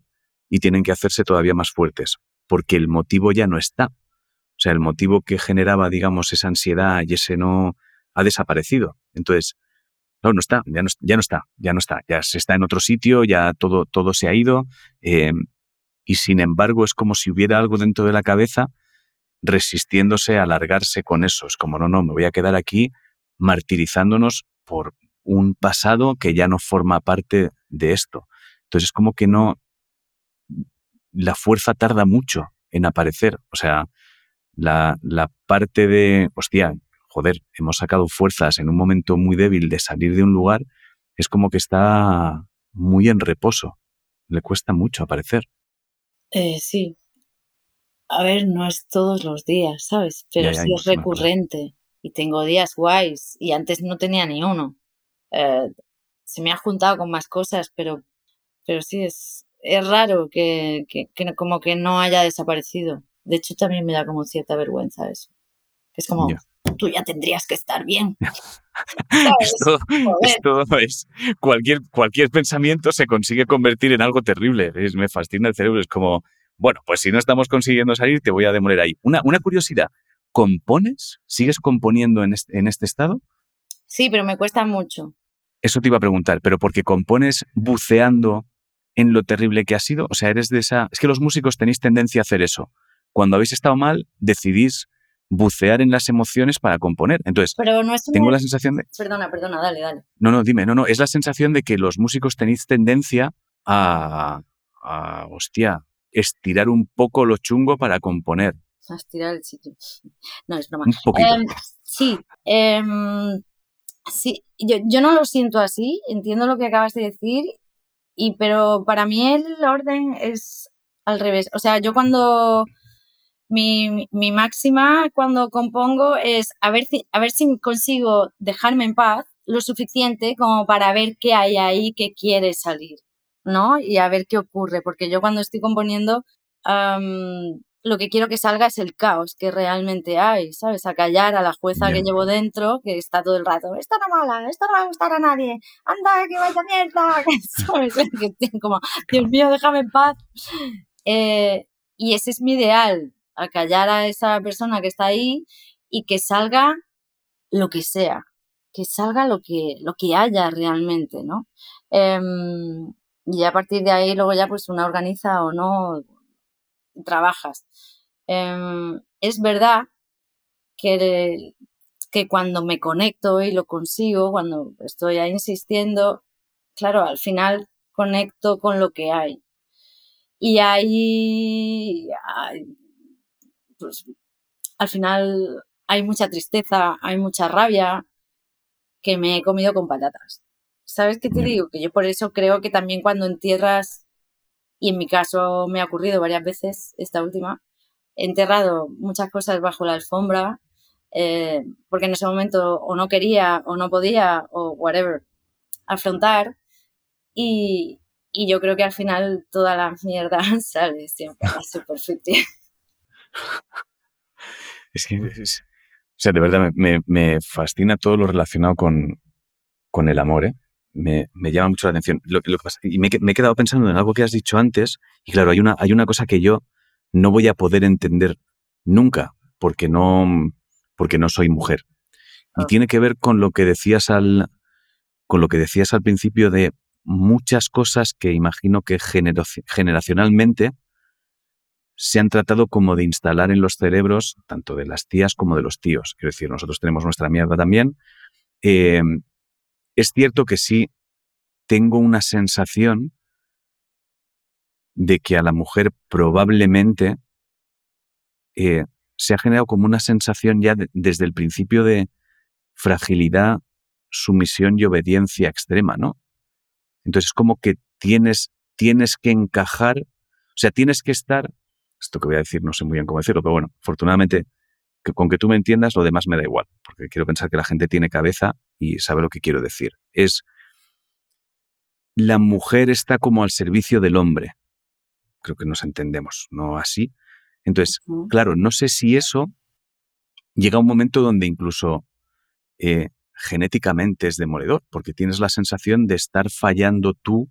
y tienen que hacerse todavía más fuertes, porque el motivo ya no está. O sea, el motivo que generaba, digamos, esa ansiedad y ese no ha desaparecido. Entonces, no, no está, ya no, ya no está, ya no está, ya se está en otro sitio, ya todo, todo se ha ido. Eh, y sin embargo, es como si hubiera algo dentro de la cabeza resistiéndose a alargarse con eso. Es como, no, no, me voy a quedar aquí martirizándonos por, un pasado que ya no forma parte de esto. Entonces es como que no, la fuerza tarda mucho en aparecer. O sea, la, la parte de, hostia, joder, hemos sacado fuerzas en un momento muy débil de salir de un lugar, es como que está muy en reposo. Le cuesta mucho aparecer. Eh, sí. A ver, no es todos los días, ¿sabes? Pero sí es recurrente. Y tengo días guays. Y antes no tenía ni uno. Eh, se me ha juntado con más cosas, pero, pero sí, es, es raro que, que, como que no haya desaparecido. De hecho, también me da como cierta vergüenza eso. Es como, tú ya tendrías que estar bien. esto, esto, es, cualquier, cualquier pensamiento se consigue convertir en algo terrible. Es, me fascina el cerebro. Es como, bueno, pues si no estamos consiguiendo salir, te voy a demoler ahí. Una, una curiosidad, ¿compones? ¿Sigues componiendo en este, en este estado? Sí, pero me cuesta mucho. Eso te iba a preguntar, pero porque compones buceando en lo terrible que ha sido, o sea, eres de esa... Es que los músicos tenéis tendencia a hacer eso. Cuando habéis estado mal, decidís bucear en las emociones para componer. Entonces, Pero no es tengo la sensación de... Perdona, perdona, dale, dale. No, no, dime, no, no, es la sensación de que los músicos tenéis tendencia a, a hostia, estirar un poco lo chungo para componer. A estirar el sitio. No, es broma. Un poquito. Em, sí, em, sí yo, yo no lo siento así, entiendo lo que acabas de decir, y, pero para mí el orden es al revés. O sea, yo cuando mi, mi máxima cuando compongo es a ver, si, a ver si consigo dejarme en paz lo suficiente como para ver qué hay ahí que quiere salir, ¿no? Y a ver qué ocurre, porque yo cuando estoy componiendo lo que quiero que salga es el caos que realmente hay, ¿sabes? A callar a la jueza que llevo dentro, que está todo el rato, esto no mola, esto no va a gustar a nadie, anda, que vaya mierda, ¿sabes? Como, Dios mío, déjame en paz. Eh, y ese es mi ideal, a callar a esa persona que está ahí y que salga lo que sea, que salga lo que, lo que haya realmente, ¿no? Em, y a partir de ahí luego ya pues una organiza o no, trabajas. Em, es verdad que, que cuando me conecto y lo consigo, cuando estoy ahí insistiendo, claro, al final conecto con lo que hay. Y ahí, pues, al final hay mucha tristeza, hay mucha rabia que me he comido con patatas. ¿Sabes qué te digo? Que yo por eso creo que también cuando entierras, y en mi caso me ha ocurrido varias veces esta última, he enterrado muchas cosas bajo la alfombra, eh, porque en ese momento o no quería o no podía o whatever afrontar. Y, y yo creo que al final toda la mierda sale siempre a. Es que, o sea, de verdad me, me, fascina todo lo relacionado con, con el amor, ¿eh? Me, me, llama mucho la atención. Lo, lo que pasa, y me, me, he quedado pensando en algo que has dicho antes, y claro, hay una, hay una cosa que yo no voy a poder entender nunca, porque no, porque no soy mujer. Y ah. tiene que ver con lo que decías al, con lo que decías al principio de muchas cosas que imagino que generacionalmente se han tratado como de instalar en los cerebros tanto de las tías como de los tíos. Quiero decir, nosotros tenemos nuestra mierda también. Eh, es cierto que sí tengo una sensación de que a la mujer probablemente eh, se ha generado como una sensación ya desde el principio de fragilidad, sumisión y obediencia extrema, ¿no? Entonces es como que tienes, tienes que encajar, o sea, tienes que estar esto que voy a decir no sé muy bien cómo decirlo, pero bueno, afortunadamente, con que tú me entiendas, lo demás me da igual, porque quiero pensar que la gente tiene cabeza y sabe lo que quiero decir. Es, la mujer está como al servicio del hombre. Creo que nos entendemos, ¿no así? Entonces, claro, no sé si eso llega a un momento donde incluso eh, genéticamente es demoledor, porque tienes la sensación de estar fallando tú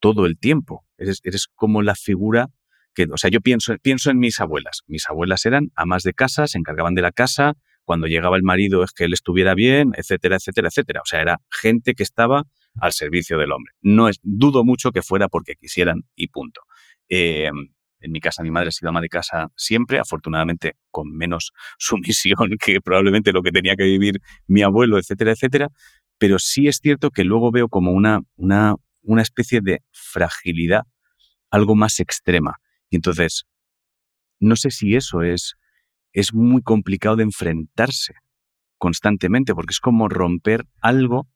todo el tiempo. Eres, eres como la figura o sea, yo pienso, en mis abuelas. Mis abuelas eran amas de casa, se encargaban de la casa, cuando llegaba el marido es que él estuviera bien, etcétera, etcétera, etcétera. O sea, era gente que estaba al servicio del hombre. No es, dudo mucho que fuera porque quisieran y punto. Eh, en mi casa mi madre ha sido ama de casa siempre, afortunadamente con menos sumisión que probablemente lo que tenía que vivir mi abuelo, etcétera, etcétera. Pero sí es cierto que luego veo como una, una, una especie de fragilidad algo más extrema. Y entonces, no sé si eso es, es muy complicado de enfrentarse constantemente, porque es como romper algo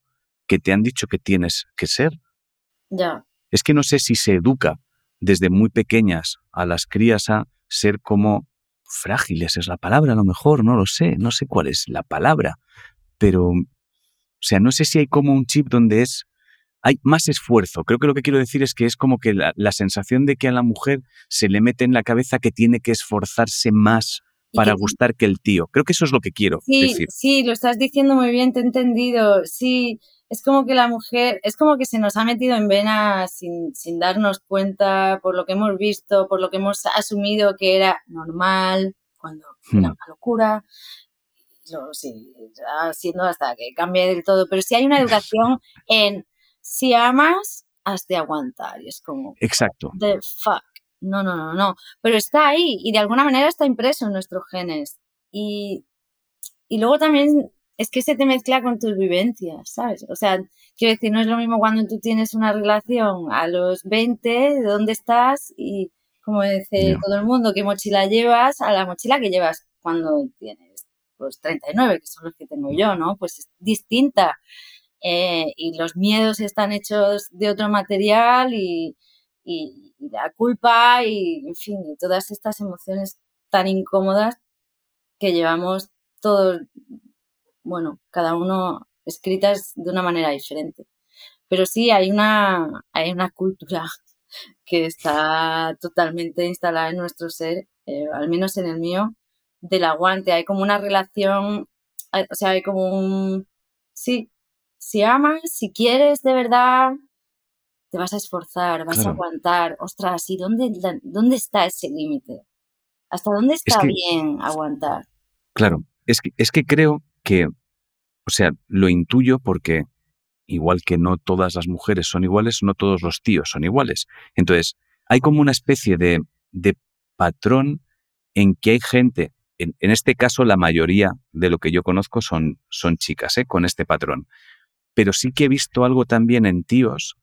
que te han dicho que tienes que ser. Ya. Es que no sé si se educa desde muy pequeñas a las crías a ser como frágiles, es la palabra a lo mejor, no lo sé, no sé cuál es la palabra, pero, o sea, no sé si hay como un chip donde es hay más esfuerzo. Creo que lo que quiero decir es que es como que la, sensación de que a la mujer se le mete en la cabeza que tiene que esforzarse más para gustar que el tío. Creo que eso es lo que quiero decir. Sí, lo estás diciendo muy bien, te he entendido. Sí, es como que la mujer, es como que se nos ha metido en vena sin, sin darnos cuenta por lo que hemos visto, por lo que hemos asumido que era normal, cuando era hmm. una locura. Lo, sí, siendo hasta que cambie del todo. Pero si hay una educación en si amas, has de aguantar. Y es como. Exacto. The fuck. No, no, no, no. Pero está ahí y de alguna manera está impreso en nuestros genes. y, y luego también es que se te mezcla con tus vivencias, ¿sabes? O sea, quiero decir, no es lo mismo cuando tú tienes una relación a los 20, de dónde estás y, como dice todo el mundo, qué mochila llevas, a la mochila que llevas cuando tienes pues 39, que son los que tengo yo, ¿no? Pues es distinta. Eh, y los miedos están hechos de otro material y, la culpa y, en fin, y todas estas emociones tan incómodas que llevamos todos, bueno, cada uno escritas de una manera diferente. Pero sí, hay una, hay una cultura que está totalmente instalada en nuestro ser, eh, al menos en el mío, del aguante. Hay como una relación, o sea, hay como un, sí, si amas, si quieres de verdad, te vas a esforzar, vas a aguantar. Ostras, ¿y dónde, dónde está ese límite? ¿Hasta dónde está bien aguantar? Claro, es que, es que creo que, o sea, lo intuyo porque igual que no todas las mujeres son iguales, no todos los tíos son iguales. Entonces, hay como una especie de, de patrón en que hay gente, en, este caso la mayoría de lo que yo conozco son, son chicas, ¿eh? con este patrón. Pero sí que he visto algo también en tíos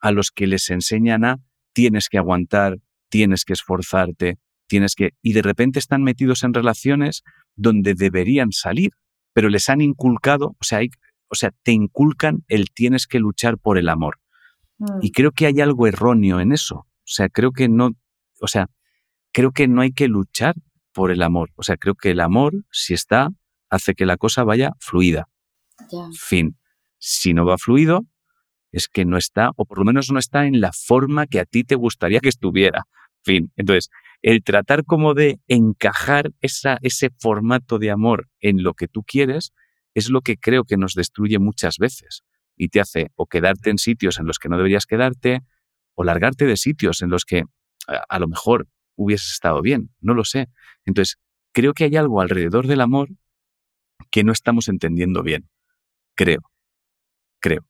a los que les enseñan a tienes que aguantar, tienes que esforzarte, tienes que... Y de repente están metidos en relaciones donde deberían salir, pero les han inculcado, o sea, hay, o sea, te inculcan el tienes que luchar por el amor. Y mm. creo que hay algo erróneo en eso. O sea, creo que no, o sea, creo que no hay que luchar por el amor. O sea, creo que el amor, si está, hace que la cosa vaya fluida. Fin. Si no va fluido, es que no está, o por lo menos no está en la forma que a ti te gustaría que estuviera. Fin. Entonces, el tratar como de encajar esa, ese formato de amor en lo que tú quieres es lo que creo que nos destruye muchas veces y te hace o quedarte en sitios en los que no deberías quedarte o largarte de sitios en los que a, lo mejor hubieses estado bien, no lo sé. Entonces, creo que hay algo alrededor del amor que no estamos entendiendo bien, creo, creo.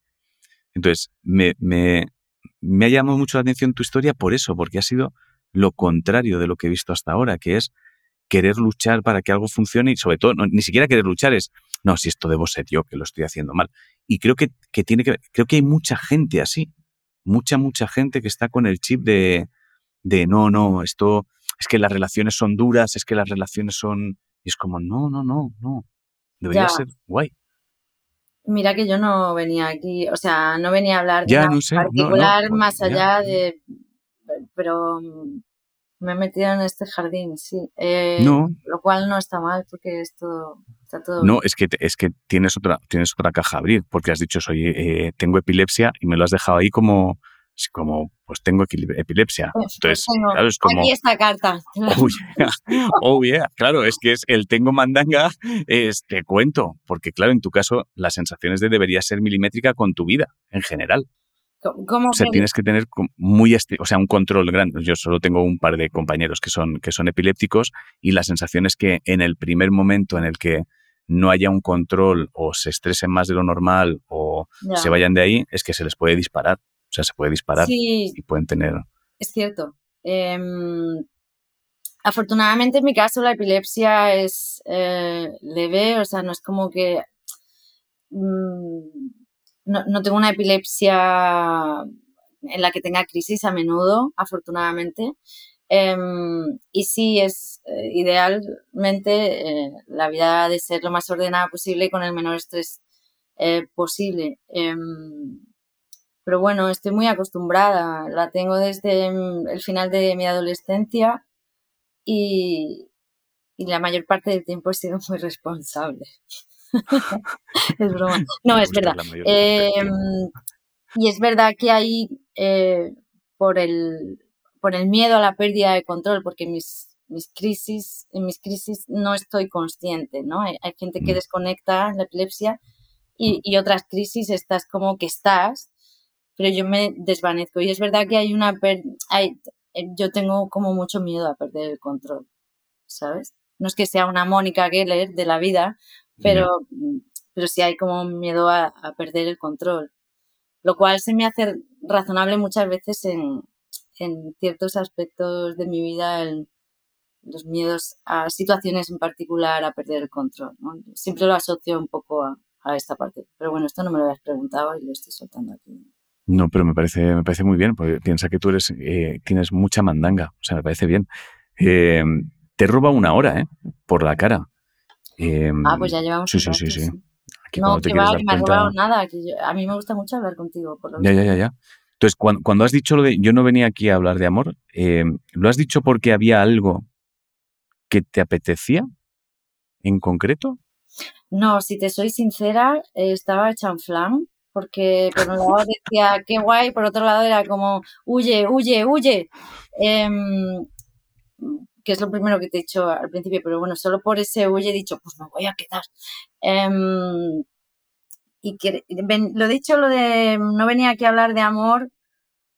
Entonces, me, me, me ha llamado mucho la atención tu historia por eso, porque ha sido lo contrario de lo que he visto hasta ahora, que es querer luchar para que algo funcione y sobre todo, ni siquiera querer luchar es, no, si esto debo ser yo que lo estoy haciendo mal. Y creo que, que tiene que creo que hay mucha gente así, mucha, mucha gente que está con el chip de, de no, no, esto es que las relaciones son duras, es que las relaciones son... Y es como, no, no, no, no, debería ser guay. Mira que yo no venía aquí, o sea, no venía a hablar de ya, particular más allá de... Pero me he metido en este jardín, sí. Eh, no. Lo cual no está mal porque esto está todo... No, es que, es que tienes, otra, tienes otra caja a abrir porque has dicho, oye, eh, tengo epilepsia y me lo has dejado ahí como, como pues tengo epilepsia. Pues, Entonces, claro, es como... Aquí esta carta. Oh yeah. claro, es que es el tengo mandanga, es, te cuento, porque claro, en tu caso la sensación es de debería ser milimétrica con tu vida en general. ¿Cómo o sea, tienes que tener muy, o sea, un control grande. Yo solo tengo un par de compañeros que son, que son epilépticos y la sensación es que en el primer momento en el que no haya un control o se estresen más de lo normal o se vayan de ahí, es que se les puede disparar. O sea, se puede disparar y pueden tener... Es cierto. Em, afortunadamente en mi caso la epilepsia es eh, leve, o sea, no es como que... Mm, no, tengo una epilepsia en la que tenga crisis a menudo, afortunadamente. Em, y sí, es eh, idealmente eh, la vida de ser lo más ordenada posible y con el menor estrés posible. Pero bueno, estoy muy acostumbrada. La tengo desde em, el final de mi adolescencia y, y la mayor parte del tiempo he sido muy responsable. es broma. No, es verdad. Em, y es verdad que hay, eh, por, el, por el miedo a la pérdida de control, porque mis, mis crisis, en mis crisis no estoy consciente, ¿no? Hay, gente que mm. desconecta la epilepsia y, mm. y, otras crisis estás como que estás, pero yo me desvanezco. Y es verdad que hay una... Hay, eh, yo tengo como mucho miedo a perder el control, ¿sabes? No es que sea una Mónica Geller de la vida, pero, pero sí hay como miedo a, perder el control, lo cual se me hace razonable muchas veces en, en ciertos aspectos de mi vida el, los miedos a situaciones en particular, a perder el control. Siempre lo asocio un poco a, esta parte. Pero bueno, esto no me lo habías preguntado y lo estoy soltando aquí. No, pero me parece, me parece muy bien, porque piensa que tú eres, eh, tienes mucha mandanga. O sea, me parece bien. Eh, te roba una hora, ¿eh? Por la cara. ah, pues ya llevamos. Sí, sí, sí, sí. no, que va, me ha robado nada. a mí me gusta mucho hablar contigo. ya, ya, ya, ya. Entonces, cuando, has dicho lo de yo no venía aquí a hablar de amor, eh, ¿lo has dicho porque había algo que te apetecía en concreto? No, si te soy sincera, eh, estaba flan, porque por un lado decía qué guay, por otro lado era como huye, huye, huye. Em, que es lo primero que te he dicho al principio, pero bueno, solo por ese huye he dicho, pues me voy a quedar. Em, y que lo dicho, lo de no venía aquí a hablar de amor,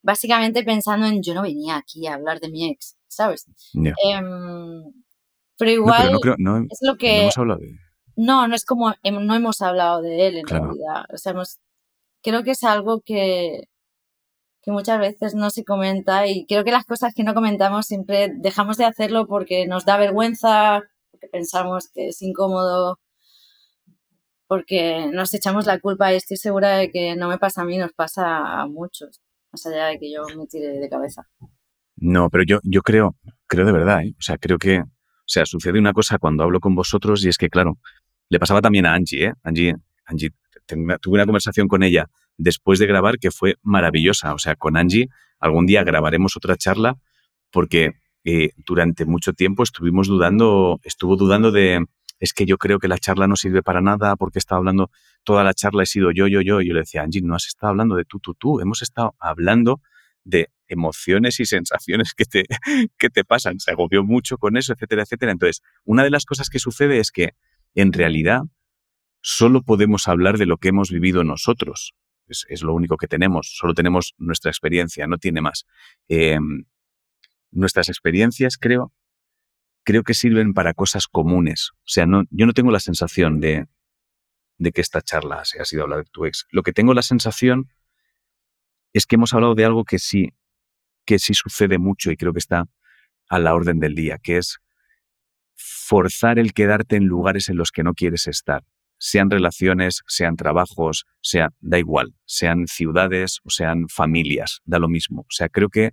básicamente pensando en yo no venía aquí a hablar de mi ex, ¿sabes? Em, pero igual no, es lo que... No hemos hablado de... No, no es como, no hemos hablado de él en realidad. O sea, creo que es algo que, que muchas veces no se comenta y creo que las cosas que no comentamos siempre dejamos de hacerlo porque nos da vergüenza, porque pensamos que es incómodo porque nos echamos la culpa y estoy segura de que no me pasa a mí, nos pasa a muchos, más allá de que yo me tire de cabeza. No, pero yo, yo creo, creo de verdad, ¿eh? o sea, creo que, o sea, sucede una cosa cuando hablo con vosotros y es que, claro, le pasaba también a Angie, ¿eh? Angie, Angie, tuve una conversación con ella después de grabar que fue maravillosa, o sea, con Angie algún día grabaremos otra charla porque eh, durante mucho tiempo estuvimos dudando, estuvo dudando de, es que yo creo que la charla no sirve para nada porque estaba hablando, toda la charla he sido yo, yo, yo. Y yo le decía, Angie, no has estado hablando de tú, tú, tú. Hemos estado hablando de emociones y sensaciones que te, que te pasan. Se agobió mucho con eso, etcétera, etcétera. Entonces, una de las cosas que sucede es que en realidad solo podemos hablar de lo que hemos vivido nosotros. Es, lo único que tenemos. Solo tenemos nuestra experiencia, no tiene más. Em, nuestras experiencias, creo, creo que sirven para cosas comunes. O sea, yo no tengo la sensación de, de que esta charla se ha sido hablar de tu ex. Lo que tengo la sensación es que hemos hablado de algo que sí, que sí sucede mucho y creo que está a la orden del día, que es forzar el quedarte en lugares en los que no quieres estar. Sean relaciones, sean trabajos, sea, da igual, sean ciudades o sean familias, da lo mismo. O sea, creo que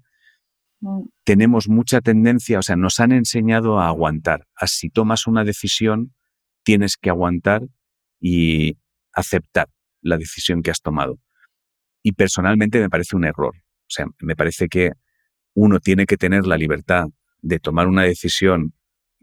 Mm. tenemos mucha tendencia, o sea, nos han enseñado a aguantar. Así tomas una decisión, tienes que aguantar y aceptar la decisión que has tomado. Y personalmente me parece un error. O sea, me parece que uno tiene que tener la libertad de tomar una decisión,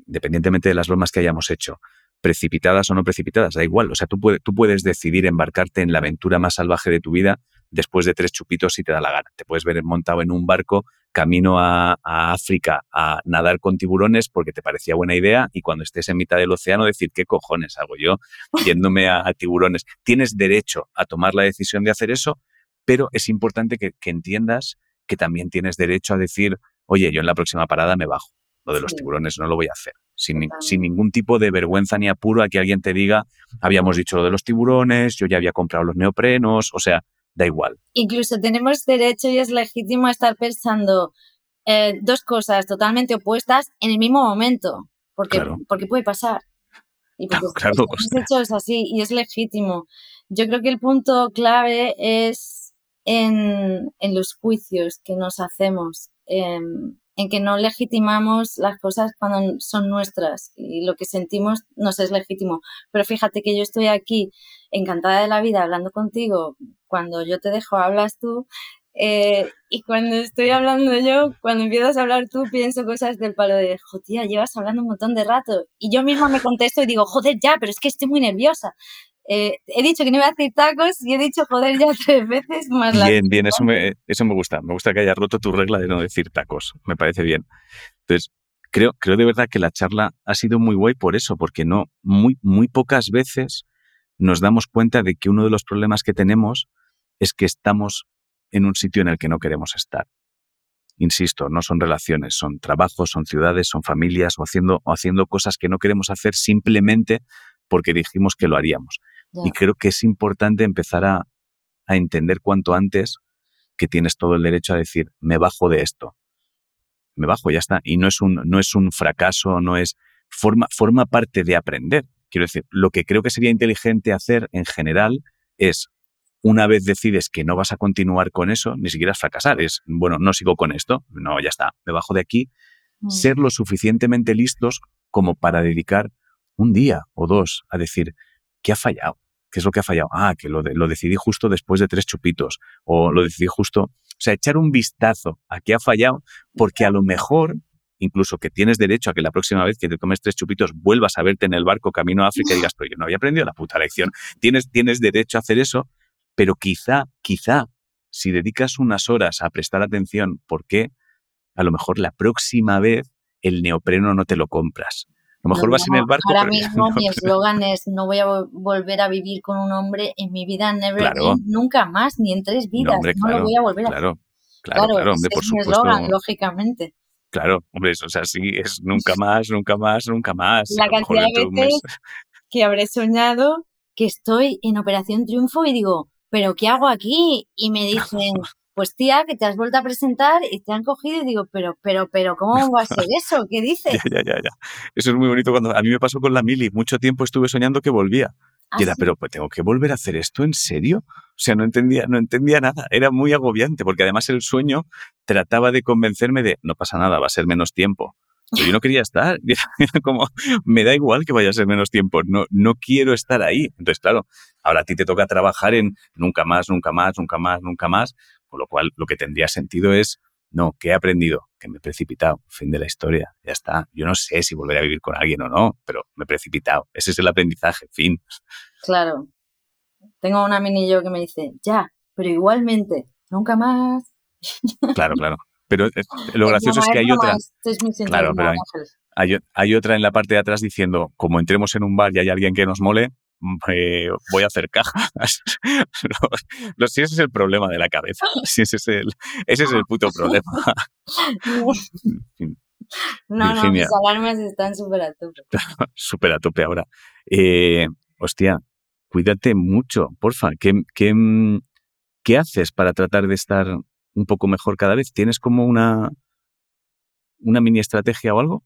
independientemente de las bromas que hayamos hecho, precipitadas o no precipitadas, da igual. O sea, tú, tú puedes decidir embarcarte en la aventura más salvaje de tu vida después de tres chupitos si te da la gana. Te puedes ver montado en un barco camino a, África a nadar con tiburones porque te parecía buena idea y cuando estés en mitad del océano decir, ¿qué cojones hago yo yéndome a, tiburones? Tienes derecho a tomar la decisión de hacer eso, pero es importante que, entiendas que también tienes derecho a decir, oye, yo en la próxima parada me bajo. Lo de los tiburones no lo voy a hacer. Sin, sin, ningún tipo de vergüenza ni apuro a que alguien te diga, habíamos dicho lo de los tiburones, yo ya había comprado los neoprenos, o sea, da igual. Incluso tenemos derecho y es legítimo estar pensando eh, dos cosas totalmente opuestas en el mismo momento, porque, porque puede pasar. Y porque claro, hecho es así y es legítimo. Yo creo que el punto clave es en, en los juicios que nos hacemos, en, en que no legitimamos las cosas cuando son nuestras y lo que sentimos nos es legítimo. Pero fíjate que yo estoy aquí encantada de la vida hablando contigo, cuando yo te dejo hablas tú eh, y cuando estoy hablando yo, cuando empiezas a hablar tú, pienso cosas del palo de, joder, llevas hablando un montón de rato. Y yo misma me contesto y digo, joder, ya, pero es que estoy muy nerviosa. Eh, he dicho que no iba a hacer tacos y he dicho joder ya tres veces más Bien, bien, eso me, eso me gusta. Me gusta que hayas roto tu regla de no decir tacos. Me parece bien. Entonces, creo, creo de verdad que la charla ha sido muy guay por eso, porque no, muy, muy pocas veces nos damos cuenta de que uno de los problemas que tenemos es que estamos en un sitio en el que no queremos estar. Insisto, no son relaciones, son trabajos, son ciudades, son familias o haciendo, o haciendo cosas que no queremos hacer simplemente porque dijimos que lo haríamos. Y creo que es importante empezar a, entender cuanto antes que tienes todo el derecho a decir, me bajo de esto. me bajo, ya está. Y no es un, no es un fracaso, no es, forma, forma parte de aprender. Quiero decir, lo que creo que sería inteligente hacer en general es, una vez decides que no vas a continuar con eso, ni siquiera es fracasar, es, bueno, no sigo con esto, no, ya está, me bajo de aquí, mm. ser lo suficientemente listos como para dedicar un día o dos a decir, ¿qué ha fallado? ¿Qué es lo que ha fallado? Ah, que lo, lo decidí justo después de tres chupitos, o lo decidí justo, o sea, echar un vistazo a qué ha fallado, porque a lo mejor incluso que tienes derecho a que la próxima vez que te tomes tres chupitos vuelvas a verte en el barco camino a África y digas, pero yo no había aprendido la puta lección. Tienes, tienes derecho a hacer eso, pero quizá, quizá, si dedicas unas horas a prestar atención, ¿por qué? A lo mejor la próxima vez el neopreno no te lo compras. Lo mejor vas en el barco. Ahora mismo mi eslogan es no voy a volver a vivir con un hombre en mi vida, never nunca más, ni en tres vidas. No, lo voy a volver a Claro, claro, claro, hombre, por es mi eslogan, lógicamente. Claro, hombre, o sea, sí, es nunca más, nunca más, nunca más. La cantidad de veces que habré soñado que estoy en Operación Triunfo y digo, ¿pero qué hago aquí? Y me dicen, pues tía, que te has vuelto a presentar y te han cogido y digo, pero, pero, pero, ¿cómo va a ser eso? ¿Qué dices? ya, ya, ya, Eso es muy bonito cuando a mí me pasó con la Mili. Mucho tiempo estuve soñando que volvía. y era, ¿Ah, pero pues, tengo que volver a hacer esto, ¿en serio? O sea, no entendía, no entendía nada. Era muy agobiante porque además el sueño trataba de convencerme de no pasa nada, va a ser menos tiempo. Pero yo no quería estar. Era como, me da igual que vaya a ser menos tiempo. No, no quiero estar ahí. Entonces, claro, ahora a ti te toca trabajar en nunca más, nunca más, nunca más, nunca más. Con lo cual, lo que tendría sentido es, no, ¿qué he aprendido? Que me he precipitado. Fin de la historia. Ya está. Yo no sé si volveré a vivir con alguien o no, pero me he precipitado. Ese es el aprendizaje. Fin. Claro. Tengo una mini yo que me dice, ya, pero igualmente, nunca más. Claro, claro. Pero eh, lo gracioso es que hay otra. Claro, pero hay, otra en la parte de atrás diciendo, como entremos en un bar y hay alguien que nos mole, mm, eh, voy a hacer cajas. no, si ese es el problema de la cabeza. Si ese es el, ese es el puto problema. no, no, mis alarmas están súper a tope. súper a tope ahora. Eh, hostia, cuídate mucho, porfa. ¿Qué, qué, haces para tratar de estar un poco mejor cada vez? ¿Tienes como una, una mini estrategia o algo?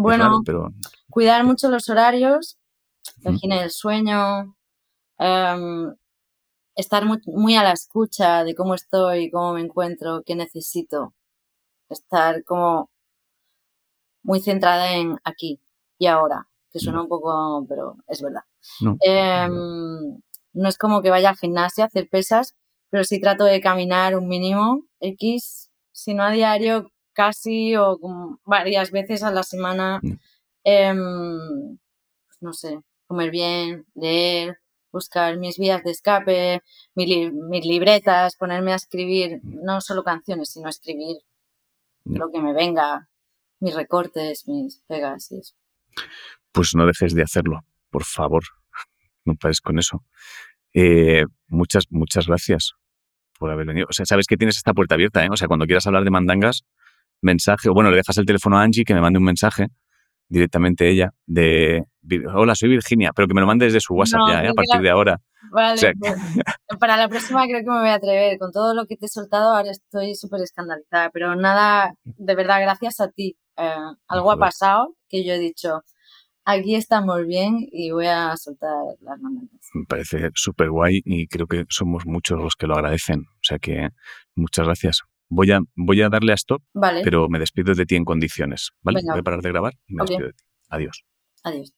Bueno, pero... cuidar mucho los horarios, la higiene del sueño, em, estar muy, muy, a la escucha de cómo estoy, cómo me encuentro, qué necesito. Estar como muy centrada en aquí y ahora, que suena un poco, pero es verdad. Em, no. es como que vaya al gimnasio a hacer pesas, pero sí trato de caminar un mínimo X, si no a diario, casi o varias veces a la semana. Mm. Em, pues no sé, comer bien, leer, buscar mis vías de escape, mis, libretas, ponerme a escribir mm. no solo canciones, sino escribir lo que me venga, mis recortes, mis pegas y eso. Pues no dejes de hacerlo por favor, no pares con eso. Eh, muchas, muchas gracias por haber venido. O sea, sabes que tienes esta puerta abierta, ¿eh? O sea, cuando quieras hablar de mandangas, mensaje, o bueno, le dejas el teléfono a Angie que me mande un mensaje directamente ella de hola, soy Virginia, pero que me lo mande desde su WhatsApp ya, ¿eh? a partir de ahora. Vale, pues, para la próxima creo que me voy a atrever. Con todo lo que te he soltado, ahora estoy súper escandalizada, pero nada, de verdad, gracias a ti. Eh, algo ha pasado que yo he dicho, aquí estamos bien y voy a soltar las manos. Me parece súper guay y creo que somos muchos los que lo agradecen. O sea que muchas gracias. Voy a, voy a darle a stop, pero me despido de ti en condiciones. ¿vale? Voy a parar de grabar y me despido de ti. Adiós. Adiós.